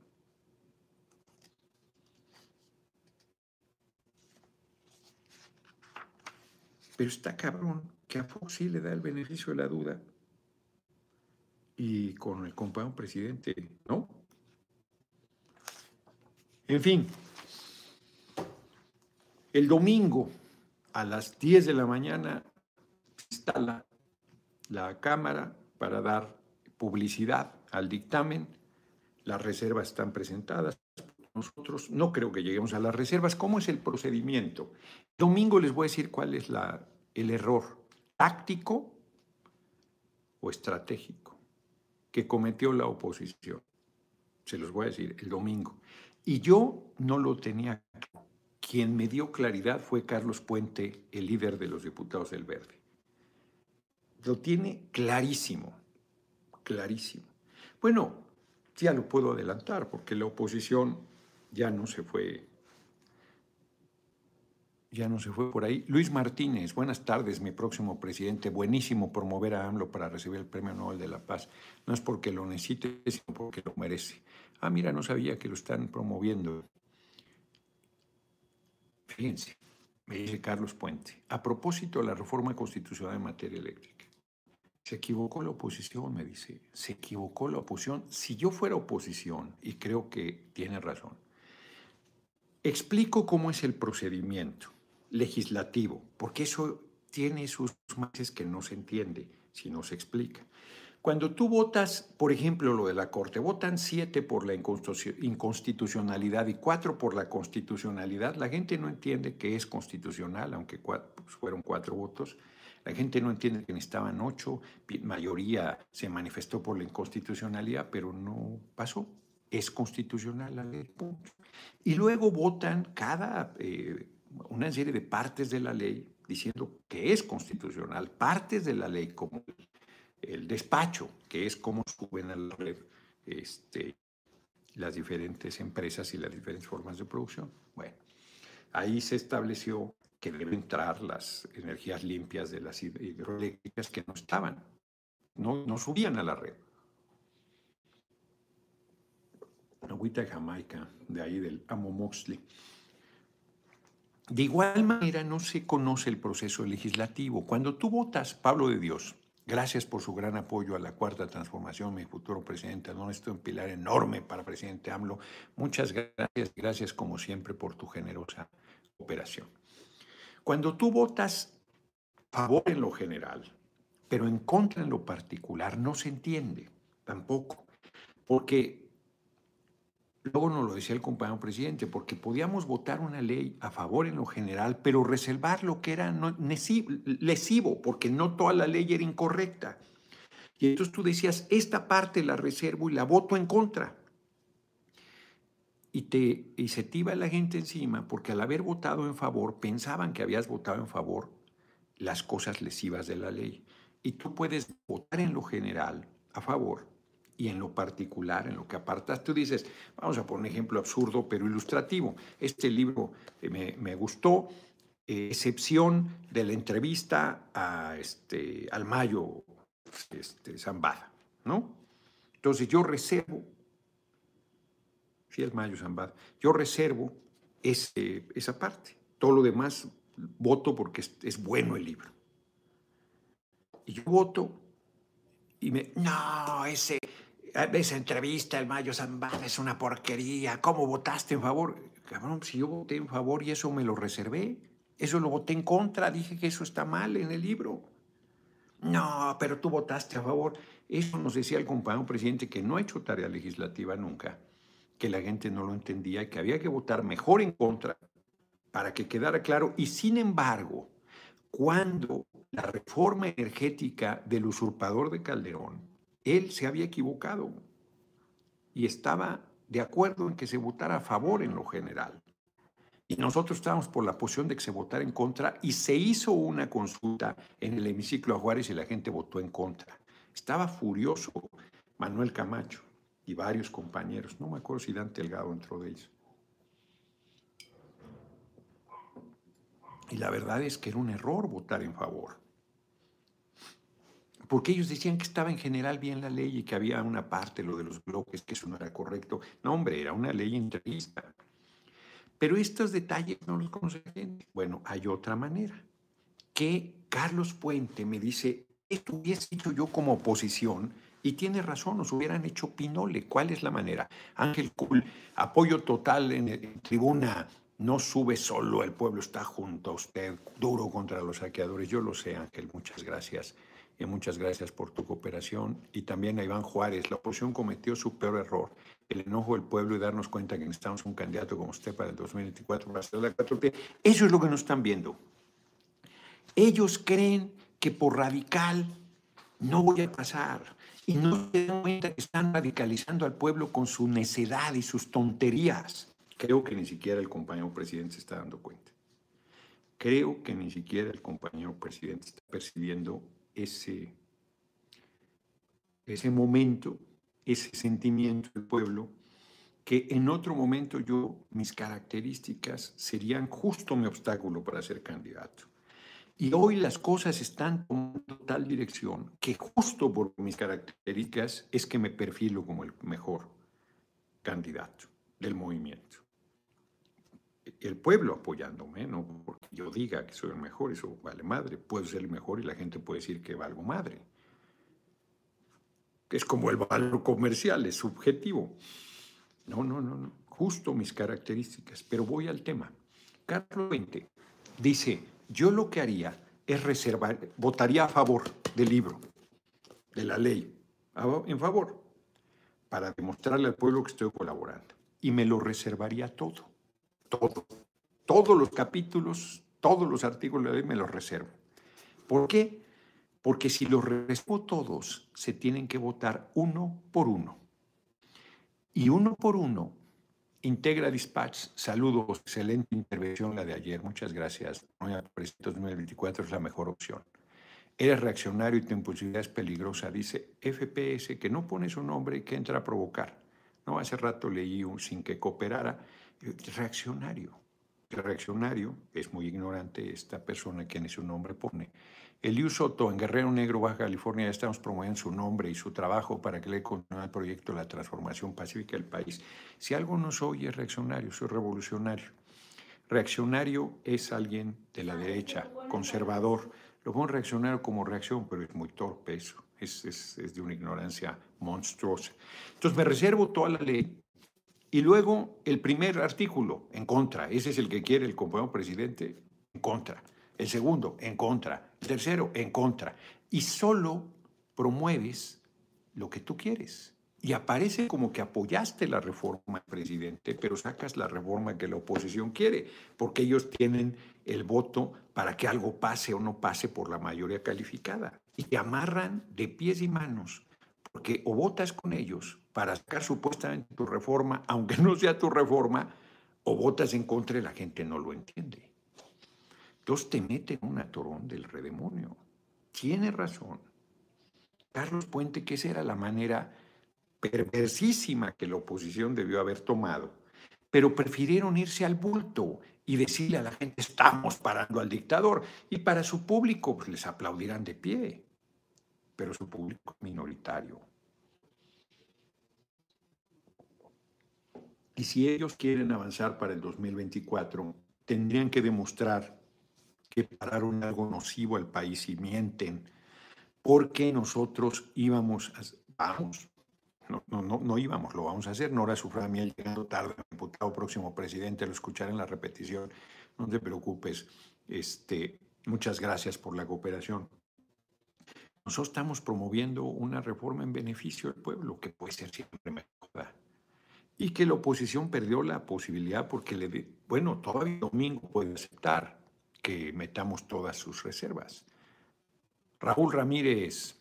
Pero está cabrón que a Fox sí le da el beneficio de la duda y con el compañero presidente, ¿no? En fin, el domingo a las 10 de la mañana instala la Cámara para dar publicidad al dictamen. Las reservas están presentadas. Nosotros no creo que lleguemos a las reservas. ¿Cómo es el procedimiento? Domingo les voy a decir cuál es el error táctico o estratégico que cometió la oposición. Se los voy a decir el domingo. Y yo no lo tenía Quien me dio claridad fue Carlos Puente, el líder de los diputados del Verde lo tiene clarísimo, clarísimo. Bueno, ya lo puedo adelantar porque la oposición ya no se fue, ya no se fue por ahí. Luis Martínez, buenas tardes, mi próximo presidente. Buenísimo promover a AMLO para recibir el Premio Nobel de la Paz. No es porque lo necesite, sino porque lo merece. Ah, mira, no sabía que lo están promoviendo. Fíjense, me dice Carlos Puente, a propósito de la reforma constitucional en materia eléctrica. Se equivocó la oposición, me dice. Se equivocó la oposición. Si yo fuera oposición, y creo que tiene razón, explico cómo es el procedimiento legislativo, porque eso tiene sus mases que no se entiende si no se explica. Cuando tú votas, por ejemplo, lo de la Corte, votan siete por la inconstitucionalidad y cuatro por la constitucionalidad, la gente no entiende que es constitucional, aunque pues, fueron cuatro votos, la gente no entiende que necesitaban ocho, mayoría se manifestó por la inconstitucionalidad, pero no pasó. Es constitucional la ley. Y luego votan cada, eh, una serie de partes de la ley diciendo que es constitucional, partes de la ley como el, despacho, que es cómo suben a la red este, las diferentes empresas y las diferentes formas de producción. Bueno, ahí se estableció que deben entrar las energías limpias de las hidroeléctricas que no estaban, no, no subían a la red. agüita de Jamaica, de ahí del Amo Moxley. De igual manera no se conoce el proceso legislativo. Cuando tú votas, Pablo de Dios, gracias por su gran apoyo a la cuarta transformación, mi futuro presidente, no esto un pilar enorme para presidente AMLO. Muchas gracias, gracias como siempre por tu generosa operación. Cuando tú votas favor en lo general, pero en contra en lo particular, no se entiende tampoco, porque Luego nos lo decía el compañero presidente, porque podíamos votar una ley a favor en lo general, pero reservar lo que era lesivo, porque no toda la ley era incorrecta. Y entonces tú decías, esta parte la reservo y la voto en contra. Y, te, y se te iba la gente encima, porque al haber votado en favor, pensaban que habías votado en favor las cosas lesivas de la ley. Y tú puedes votar en lo general a favor y en lo particular, en lo que apartas, tú dices, vamos a poner un ejemplo absurdo pero ilustrativo. Este libro eh, me, gustó, eh, excepción de la entrevista a este, al Mayo este, Zambada, ¿no? Entonces yo reservo, sí, el Mayo Zambada, yo reservo ese, esa parte. Todo lo demás voto porque es bueno el libro. Y yo voto y me, no, ese, esa entrevista, el Mayo Zambada es una porquería. ¿Cómo votaste en favor? Cabrón, si yo voté en favor y eso me lo reservé, eso lo voté en contra, dije que eso está mal en el libro. No, pero tú votaste a favor. Eso nos decía el compañero presidente que no ha hecho tarea legislativa nunca, que la gente no lo entendía que había que votar mejor en contra para que quedara claro. Y sin embargo, cuando la reforma energética del usurpador de Calderón él se había equivocado y estaba de acuerdo en que se votara a favor en lo general. Y nosotros estábamos por la posición de que se votara en contra y se hizo una consulta en el hemiciclo a Juárez y la gente votó en contra. Estaba furioso Manuel Camacho y varios compañeros. No me acuerdo si Dante Delgado entró de ellos. Y la verdad es que era un error votar en favor porque ellos decían que estaba en general bien la ley y que había una parte, lo de los bloques, que eso no era correcto. No, hombre, era una ley entrevista. Pero estos detalles no los conoce gente. Bueno, hay otra manera. Que Carlos Puente me dice, esto hubiese hecho yo como oposición y tiene razón, nos hubieran hecho pinole. ¿Cuál es la manera? Ángel Cool, apoyo total en, tribuna. No sube solo, el pueblo está junto a usted, duro contra los saqueadores. Yo lo sé, Ángel, muchas gracias y muchas gracias por tu cooperación. Y también a Iván Juárez, la oposición cometió su peor error, el enojo del pueblo y darnos cuenta que necesitamos un candidato como usted para el 2024 para hacer la 4T. Eso es lo que nos están viendo. Ellos creen que por radical no voy a pasar y no se dan cuenta que están radicalizando al pueblo con su necedad y sus tonterías. Creo que ni siquiera el compañero presidente se está dando cuenta. Creo que ni siquiera el compañero presidente está percibiendo ese, ese momento, ese sentimiento del pueblo, que en otro momento yo, mis características serían justo mi obstáculo para ser candidato. Y hoy las cosas están tomando tal dirección que justo por mis características es que me perfilo como el mejor candidato del movimiento el pueblo apoyándome, no porque yo diga que soy el mejor, eso vale madre. Puedo ser el mejor y la gente puede decir que valgo madre. Es como el valor comercial, es subjetivo. No, no, no, no. Justo mis características. Pero voy al tema. Carlos XX dice: Yo lo que haría es reservar, votaría a favor del libro, de la ley, en favor, para demostrarle al pueblo que estoy colaborando. Y me lo reservaría todo todo. Todos los capítulos, todos los artículos de ley me los reservo. ¿Por qué? Porque si los reservo todos, se tienen que votar uno por uno. Y uno por uno, Integra Dispatch, saludos, excelente intervención la de ayer, muchas gracias. 2024 es la mejor opción. Eres reaccionario y tu impulsividad es peligrosa, dice FPS, que no pone su nombre y que entra a provocar. No, hace rato leí un, sin que cooperara reaccionario. Reaccionario es muy ignorante, esta persona que en su nombre pone. Eliu Soto, en Guerrero Negro, Baja California, estamos promoviendo su nombre y su trabajo para que le continúe el proyecto de la transformación pacífica del país. Si algo no soy es reaccionario, soy revolucionario. Reaccionario es alguien de la derecha, conservador. Lo pongo reaccionario como reacción, pero es muy torpe eso. Es, es, es de una ignorancia monstruosa. Entonces me reservo toda la ley y luego el primer artículo, en contra. Ese es el que quiere el compañero presidente, en contra. El segundo, en contra. El tercero, en contra. Y solo promueves lo que tú quieres. Y aparece como que apoyaste la reforma, presidente, pero sacas la reforma que la oposición quiere, porque ellos tienen el voto para que algo pase o no pase por la mayoría calificada. Y amarran de pies y manos, porque o votas con ellos para sacar supuestamente tu reforma, aunque no sea tu reforma, o votas en contra y la gente no lo entiende. Entonces te meten un atorón del redemonio. Tiene razón. Carlos Puente, que esa era la manera perversísima que la oposición debió haber tomado, pero prefirieron irse al bulto y decirle a la gente, estamos parando al dictador, y para su público pues, les aplaudirán de pie, pero su público es minoritario. Y si ellos quieren avanzar para el 2024, tendrían que demostrar que pararon algo nocivo al país y mienten, porque nosotros íbamos, a, vamos, no, no, no, no, íbamos, lo vamos a hacer. Nora Suframiel llegando tarde, diputado próximo presidente, lo escucharé en la repetición. No te preocupes. Este, muchas gracias por la cooperación. Nosotros estamos promoviendo una reforma en beneficio del pueblo, que puede ser siempre mejor. Y que la oposición perdió la posibilidad porque le, bueno, todavía domingo puede aceptar que metamos todas sus reservas. Raúl Ramírez,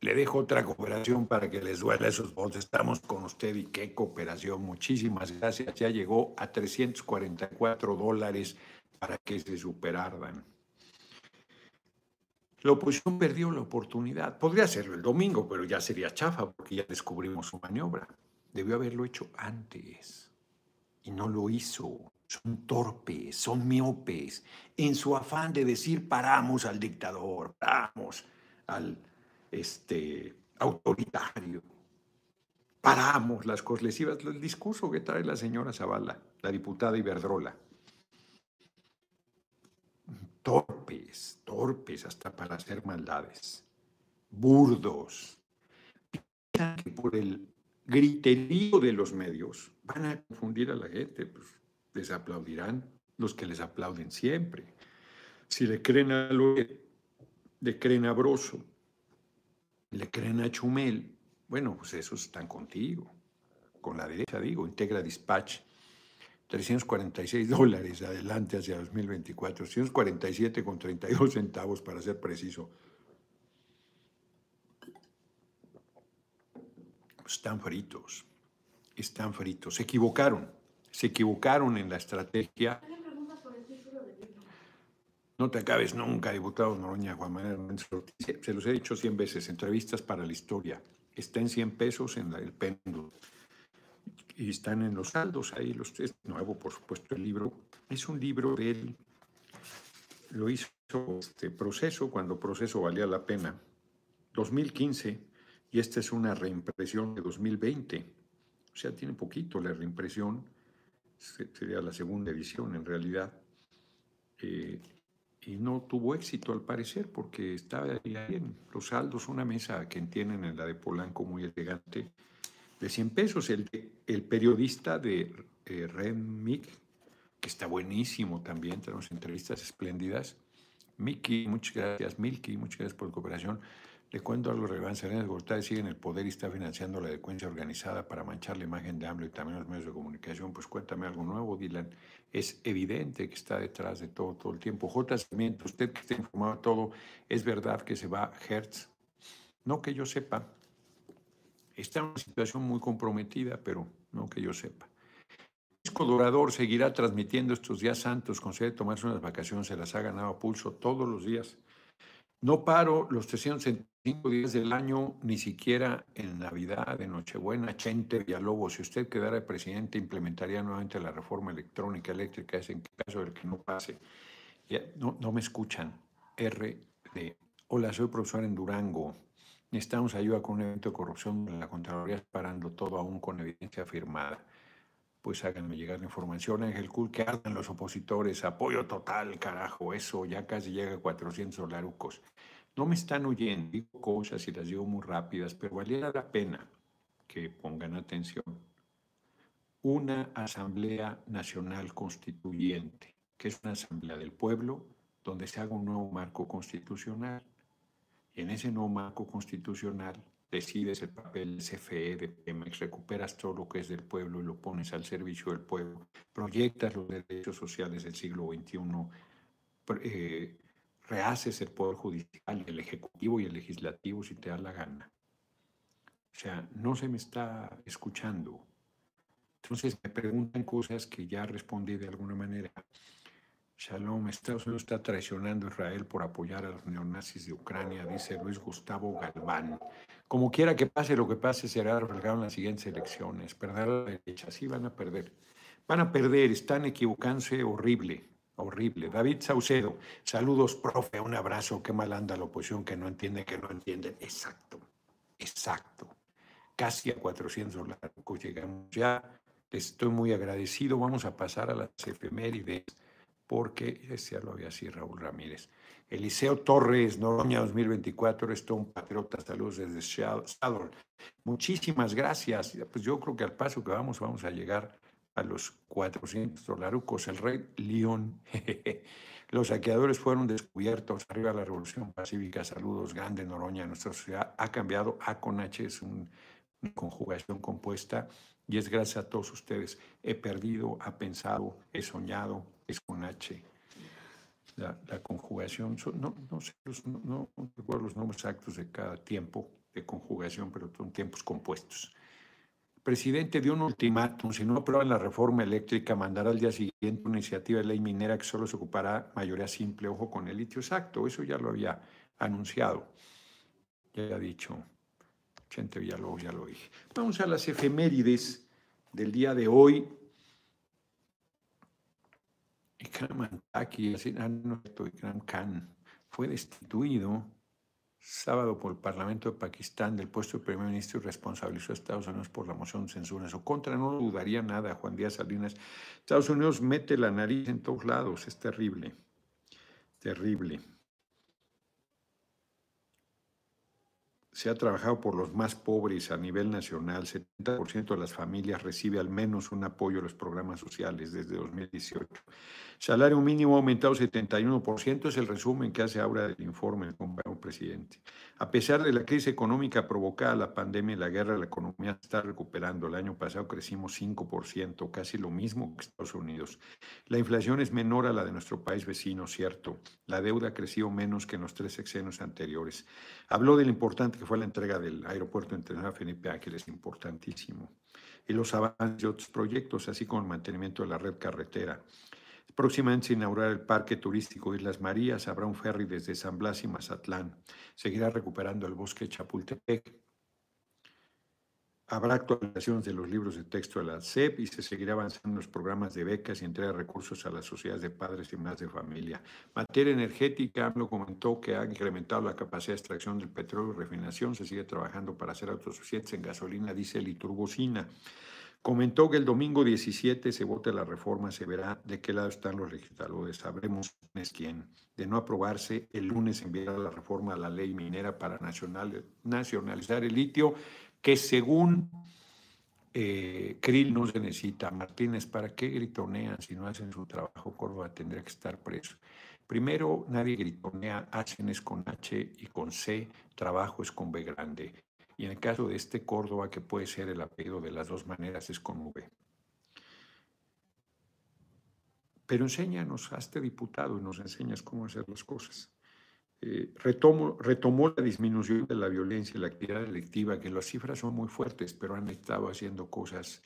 le dejo otra cooperación para que les duela esos votos. Estamos con usted y qué cooperación. Muchísimas gracias. Ya llegó a 344 dólares para que se superardan. La oposición perdió la oportunidad. Podría hacerlo el domingo, pero ya sería chafa porque ya descubrimos su maniobra. Debió haberlo hecho antes y no lo hizo son torpes, son miopes, en su afán de decir paramos al dictador, paramos al este, autoritario, paramos las cosas lesivas, el discurso que trae la señora Zavala, la diputada Iberdrola. Torpes, torpes hasta para hacer maldades, burdos. Piensan que por el griterío de los medios van a confundir a la gente. Pues, les aplaudirán los que les aplauden siempre. Si le creen a Loret, le creen a Broso, le creen a Chumel, bueno, pues esos están contigo. Con la derecha digo, Integra Dispatch, 346 dólares adelante hacia 2024, 347 con 32 centavos para ser preciso. Están fritos, están fritos, se equivocaron se equivocaron en la estrategia. No te acabes nunca, diputado Noroña, Juan Manuel Se los he dicho 100 veces, entrevistas para la historia. Está en 100 pesos en el péndulo. Y están en los saldos ahí, los tres. Nuevo, por supuesto, el libro. Es un libro de él. Lo hizo este proceso cuando proceso valía la pena. 2015, y esta es una reimpresión de 2020. O sea, tiene poquito la reimpresión sería la segunda edición en realidad, eh, y no tuvo éxito al parecer porque estaba ahí en los saldos, una mesa que tienen en la de Polanco muy elegante, de 100 pesos. El, el periodista de eh, Ren que está buenísimo también, tenemos entrevistas espléndidas. Miki, muchas gracias. Milky, muchas gracias por la cooperación. Le cuento algo relevante. Salinas Gortari sigue en el poder y está financiando la delincuencia organizada para manchar la imagen de AMLO y también los medios de comunicación. Pues cuéntame algo nuevo, Dylan. Es evidente que está detrás de todo, todo el tiempo. J. Sarmiento, usted que está informado de todo, ¿es verdad que se va Hertz? No que yo sepa. Está en una situación muy comprometida, pero no que yo sepa. Francisco Dorador seguirá transmitiendo estos días santos, concede tomarse unas vacaciones, se las ha ganado a pulso todos los días. No paro los 365 días del año, ni siquiera en Navidad, en Nochebuena, Chente, Villalobos. Si usted quedara presidente, implementaría nuevamente la reforma electrónica eléctrica, es en caso de que no pase. no, no me escuchan. RD. Hola, soy profesor en Durango. Necesitamos ayuda con un evento de corrupción la Contraloría, parando todo aún con evidencia firmada. Pues háganme llegar la información. Ángel Cool, que ardan los opositores. Apoyo total, carajo. Eso ya casi llega a 400 larucos. No me están oyendo. Digo cosas y las digo muy rápidas, pero valiera la pena que pongan atención. Una Asamblea Nacional Constituyente, que es una asamblea del pueblo, donde se haga un nuevo marco constitucional en ese nuevo marco constitucional decides el papel del CFE, de Pemex, recuperas todo lo que es del pueblo y lo pones al servicio del pueblo, proyectas los derechos sociales del siglo XXI, eh, rehaces el Poder Judicial, el Ejecutivo y el Legislativo si te da la gana. O sea, no se me está escuchando. Entonces me preguntan cosas que ya respondí de alguna manera. Shalom, Estados Unidos está traicionando a Israel por apoyar a los neonazis de Ucrania, dice Luis Gustavo Galván. Como quiera que pase lo que pase, será reflejado en las siguientes elecciones. Perder la derecha, sí van a perder. Van a perder, están equivocándose horrible, horrible. David Saucedo, saludos, profe, un abrazo. Qué mal anda la oposición que no entiende, que no entienden. Exacto, exacto. Casi a 400 dólares llegamos ya. Estoy muy agradecido. Vamos a pasar a las efemérides porque, ya lo había así Raúl Ramírez. Eliseo Torres, Noroña 2024, esto un patriota, saludos desde Seattle. Muchísimas gracias. Pues yo creo que al paso que vamos, vamos a llegar a los 400 dolarucos. El rey León. Los saqueadores fueron descubiertos. Arriba la revolución pacífica. Saludos, grande Noroña. Nuestra sociedad ha cambiado. A con H es una conjugación compuesta y es gracias a todos ustedes. He perdido, ha pensado, he soñado, es con H. La, conjugación, no, no sé, no, recuerdo los nombres exactos de cada tiempo de conjugación, pero son tiempos compuestos. Presidente dio un ultimátum, si no aprueban la reforma eléctrica, mandará al día siguiente una iniciativa de ley minera que solo se ocupará mayoría simple, ojo con el litio exacto, eso ya lo había anunciado, ya había dicho, Chente Villalobos, ya lo dije. Vamos a las efemérides del día de hoy. Ikram Antaki, Ikram Khan, fue destituido sábado por el Parlamento de Pakistán del puesto de primer ministro y responsabilizó a Estados Unidos por la moción de censura en su contra. No dudaría nada, Juan Díaz Salinas. Estados Unidos mete la nariz en todos lados, es terrible, terrible. Se ha trabajado por los más pobres a nivel nacional. 70% de las familias recibe al menos un apoyo a los programas sociales desde 2018. Salario mínimo ha aumentado 71%, es el resumen que hace ahora del informe del compañero presidente. A pesar de la crisis económica provocada la pandemia y la guerra, la economía está recuperando. El año pasado crecimos 5%, casi lo mismo que Estados Unidos. La inflación es menor a la de nuestro país vecino, cierto. La deuda ha crecido menos que en los tres sexenios anteriores. Habló de lo importante que fue la entrega del aeropuerto internacional Felipe Ángeles, importantísimo. Y los avances de otros proyectos, así como el mantenimiento de la red carretera. Próximamente se inaugurará el Parque Turístico Islas Marías, habrá un ferry desde San Blas y Mazatlán, seguirá recuperando el bosque Chapultepec, habrá actualizaciones de los libros de texto de la SEP y se seguirá avanzando en los programas de becas y entrega de recursos a las sociedades de padres y más de familia. Materia energética, AMLO comentó que ha incrementado la capacidad de extracción del petróleo y refinación, se sigue trabajando para ser autosuficientes en gasolina, diésel y turbocina. Comentó que el domingo 17 se vote la reforma, se verá de qué lado están los legisladores, sabremos quién. De no aprobarse, el lunes enviará la reforma a la ley minera para nacionalizar el litio, que según eh, Krill no se necesita. Martínez, ¿para qué gritonean si no hacen su trabajo? Córdoba tendría que estar preso. Primero, nadie gritonea, hacen es con H y con C, trabajo es con B grande. Y en el caso de este Córdoba, que puede ser el apellido de las dos maneras, es con V. Pero enséñanos, hazte diputado y nos enseñas cómo hacer las cosas. Eh, retomó la disminución de la violencia y la actividad delictiva, que las cifras son muy fuertes, pero han estado haciendo cosas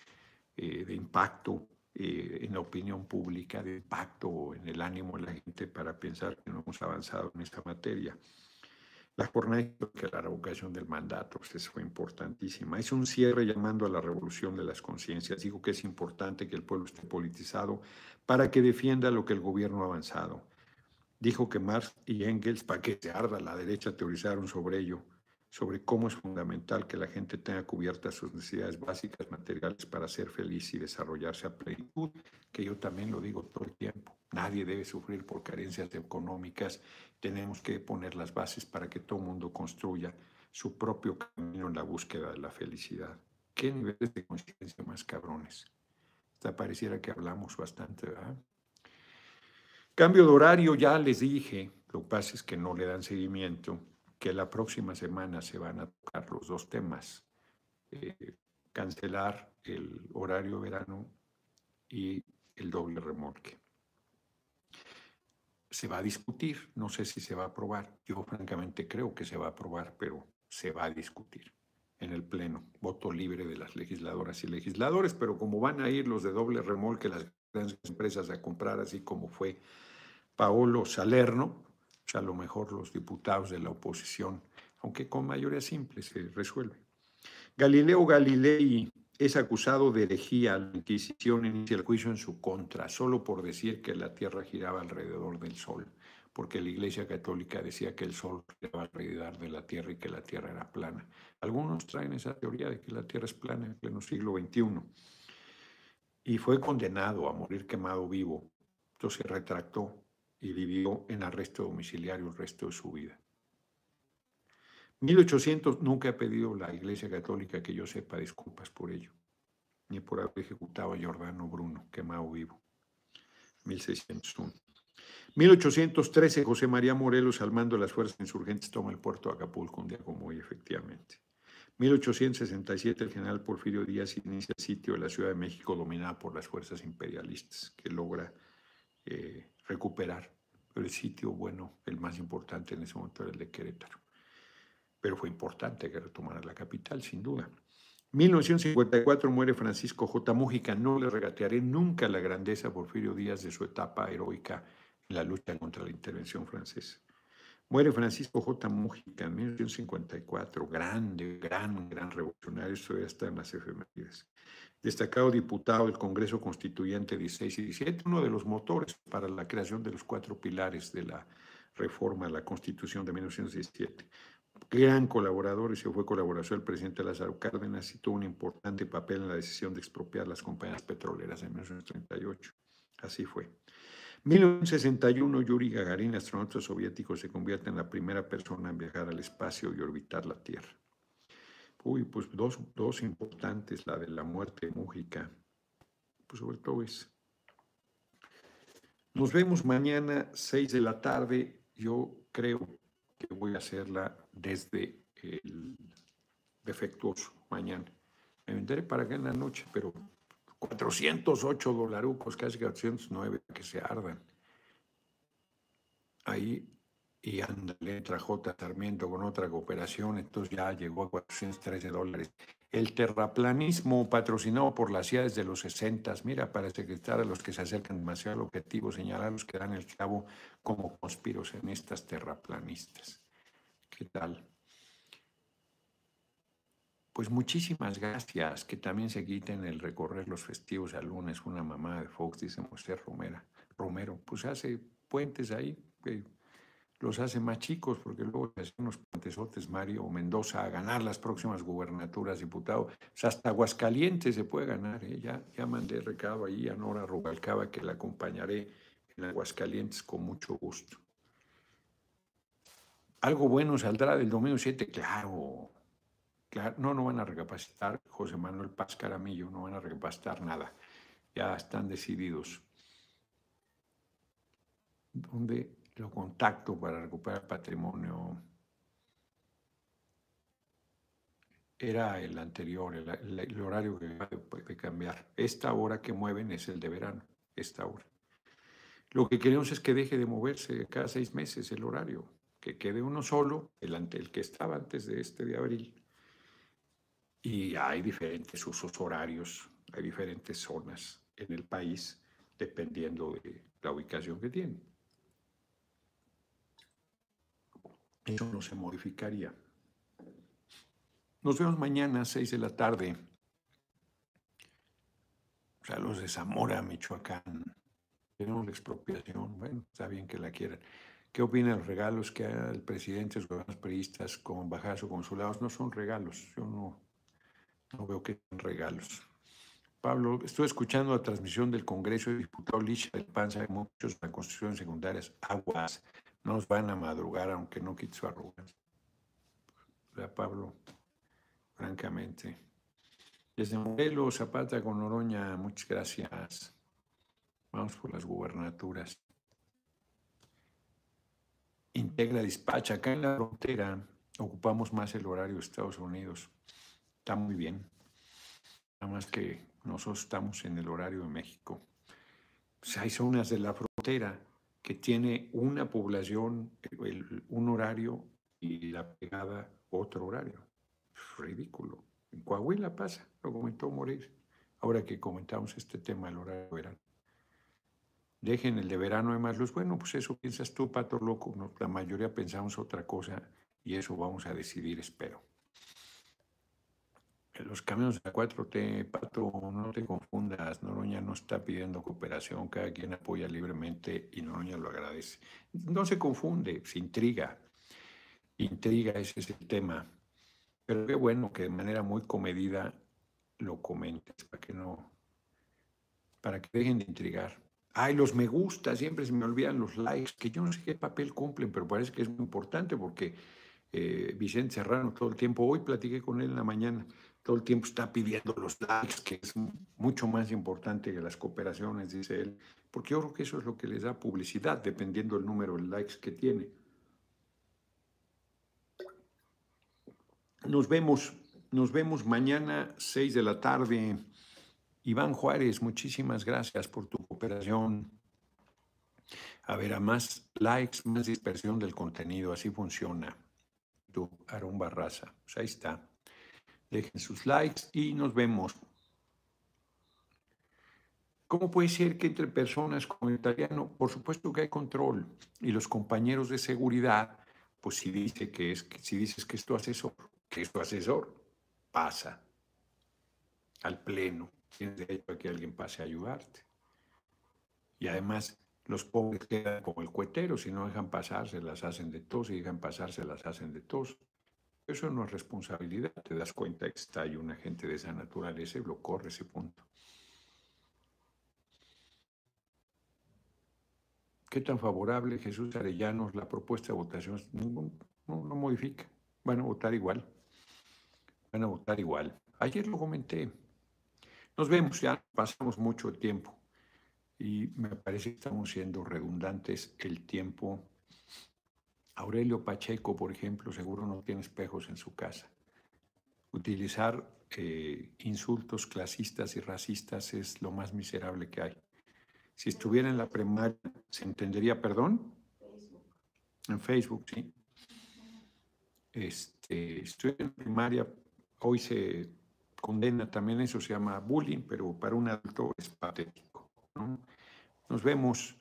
eh, de impacto eh, en la opinión pública, de impacto en el ánimo de la gente para pensar que no hemos avanzado en esta materia. La jornada que la revocación del mandato, pues fue importantísima. Es un cierre llamando a la revolución de las conciencias. Digo que es importante que el pueblo esté politizado para que defienda lo que el gobierno ha avanzado. Dijo que Marx y Engels, para que se arda la derecha, teorizaron sobre ello, sobre cómo es fundamental que la gente tenga cubiertas sus necesidades básicas materiales para ser feliz y desarrollarse a plenitud, que yo también lo digo todo el tiempo. Nadie debe sufrir por carencias económicas. Tenemos que poner las bases para que todo el mundo construya su propio camino en la búsqueda de la felicidad. ¿Qué niveles de conciencia más cabrones? Hasta pareciera que hablamos bastante, ¿verdad? Cambio de horario, ya les dije, lo que pasa es que no le dan seguimiento, que la próxima semana se van a tocar los dos temas. Eh, cancelar el horario verano y el doble remolque. Se va a discutir, no sé si se va a aprobar. Yo francamente creo que se va a aprobar, pero se va a discutir en el Pleno. Voto libre de las legisladoras y legisladores, pero como van a ir los de doble remolque, las grandes empresas a comprar, así como fue Paolo Salerno, pues a lo mejor los diputados de la oposición, aunque con mayoría simple se resuelve. Galileo Galilei es acusado de herejía. La Inquisición inicia el juicio en su contra, solo por decir que la Tierra giraba alrededor del Sol, porque la Iglesia Católica decía que el Sol giraba alrededor de la Tierra y que la Tierra era plana. Algunos traen esa teoría de que la Tierra es plana en pleno siglo XXI. Y fue condenado a morir quemado vivo. Entonces se retractó y vivió en arresto domiciliario el resto de su vida. 1800 nunca ha pedido la Iglesia Católica que yo sepa disculpas por ello, ni por haber ejecutado a Giordano Bruno, quemado vivo. 1601. 1813, José María Morelos, al mando de las fuerzas insurgentes, toma el puerto de Acapulco un día como hoy, efectivamente. 1867, el general Porfirio Díaz inicia el sitio de la Ciudad de México dominada por las fuerzas imperialistas, que logra eh, recuperar. El sitio, bueno, el más importante en ese momento era el de Querétaro. Pero fue importante que retomara la capital, sin duda. 1954 muere Francisco J. Mújica. No le regatearé nunca la grandeza a Porfirio Díaz de su etapa heroica en la lucha contra la intervención francesa. Muere Francisco J. Mújica en 1954. Grande, gran, gran revolucionario. Esto ya está en las efemérides destacado diputado del Congreso Constituyente 16 y 17, uno de los motores para la creación de los cuatro pilares de la reforma a la Constitución de 1917. Gran colaborador y se fue colaboración del presidente Lázaro Cárdenas y tuvo un importante papel en la decisión de expropiar las compañías petroleras en 1938. Así fue. 1961, Yuri Gagarin, astronauta soviético, se convierte en la primera persona en viajar al espacio y orbitar la Tierra. Uy, pues dos, dos importantes, la de la muerte de Mújica, pues sobre todo es. Nos vemos mañana, 6 de la tarde. Yo creo que voy a hacerla desde el defectuoso mañana. Me venderé para acá en la noche, pero 408 dolarucos, casi 409, que se ardan. Ahí y ándale, entra J. Sarmiento con otra cooperación, entonces ya llegó a 413 dólares. El terraplanismo patrocinado por la CIA desde los 60, mira, para secretar a los que se acercan demasiado al objetivo, señalar los que dan el clavo como conspiracionistas terraplanistas. ¿Qué tal? Pues muchísimas gracias, que también se quiten el recorrer los festivos al lunes, una mamá de Fox, dice José Romero, Romero, pues hace puentes ahí, los hace más chicos, porque luego hacen unos pantesotes Mario Mendoza a ganar las próximas gubernaturas, diputado. hasta Aguascalientes se puede ganar. ¿eh? Ya, ya mandé recado ahí a Nora Rubalcaba que la acompañaré en Aguascalientes con mucho gusto. Algo bueno saldrá del domingo 7, claro. No, no van a recapacitar, José Manuel Paz Caramillo, no van a recapacitar nada. Ya están decididos. ¿Dónde? lo contacto para recuperar patrimonio era el anterior, el, horario que puede cambiar. Esta hora que mueven es el de verano, esta hora. Lo que queremos es que deje de moverse cada seis meses el horario, que quede uno solo, el que estaba antes de este de abril. Y hay diferentes usos horarios, hay diferentes zonas en el país, dependiendo de la ubicación que tienen. Eso no se modificaría. Nos vemos mañana a 6 de la tarde. Los de Zamora, Michoacán. Tenemos la expropiación. Bueno, está bien que la quieran. ¿Qué opina de los regalos que el presidente, los gobiernos periodistas con embajadas o consulados? No son regalos. Yo no, no veo que sean regalos. Pablo, estoy escuchando la transmisión del Congreso de Diputados Licha del Panza muchos en la Constitución secundarias. Aguas, no nos van a madrugar aunque no quite su arrogancia. Pablo, francamente. Desde Morelos, Zapata con Oroña, muchas gracias. Vamos por las gubernaturas. Integra despacha. Acá en la frontera ocupamos más el horario de Estados Unidos. Está muy bien. Nada más que nosotros estamos en el horario de México. Pues hay zonas de la frontera que tiene una población, un horario y la pegada otro horario. ridículo. En Coahuila pasa, lo comentó Morir. Ahora que comentamos este tema del horario de verano. Dejen el de verano de más luz. Bueno, pues eso piensas tú, pato loco. la mayoría pensamos otra cosa y eso vamos a decidir, espero. Los caminos de la 4T, Pato, no te confundas, Noroña no está pidiendo cooperación, cada quien apoya libremente y Noroña lo agradece. No se confunde, se intriga, intriga, ese es el tema. Pero qué bueno que de manera muy comedida lo comentes, para que no, para que dejen de intrigar. Ay, los me gusta, siempre se me olvidan los likes, que yo no sé qué papel cumplen, pero parece que es muy importante porque eh, Vicente Serrano todo el tiempo, hoy platiqué con él en la mañana, todo el tiempo está pidiendo los likes, que es mucho más importante que las cooperaciones, dice él, porque yo creo que eso es lo que les da publicidad, dependiendo del número de likes que tiene. Nos vemos, nos vemos mañana, 6 de la tarde. Iván Juárez, muchísimas gracias por tu cooperación. A ver, a más likes, más dispersión del contenido, así funciona. Tú, Aarón Barraza, pues ahí está. Dejen sus likes y nos vemos. ¿Cómo puede ser que entre personas como el italiano, por supuesto que hay control y los compañeros de seguridad, pues si dice que es, si dices que es tu asesor, que es tu asesor, pasa al pleno, tienes derecho a que alguien pase a ayudarte. Y además los pobres quedan como el cuetero, si no dejan pasar, se las hacen de tos, si dejan pasar, se las hacen de tos. Eso no es responsabilidad. Te das cuenta que está ahí un agente de esa naturaleza y lo corre ese punto. ¿Qué tan favorable Jesús Arellanos la propuesta de votación? No modifica. Van a votar igual. Van a votar igual. Ayer lo comenté. Nos vemos, ya pasamos mucho tiempo. Y me parece que estamos siendo redundantes el tiempo Aurelio Pacheco, por ejemplo, seguro no tiene espejos en su casa. Utilizar eh, insultos clasistas y racistas es lo más miserable que hay. Si estuviera en la primaria, ¿se entendería perdón? En Facebook, sí. Este, estoy en primaria, hoy se condena también, eso se llama bullying, pero para un adulto es patético. Nos vemos.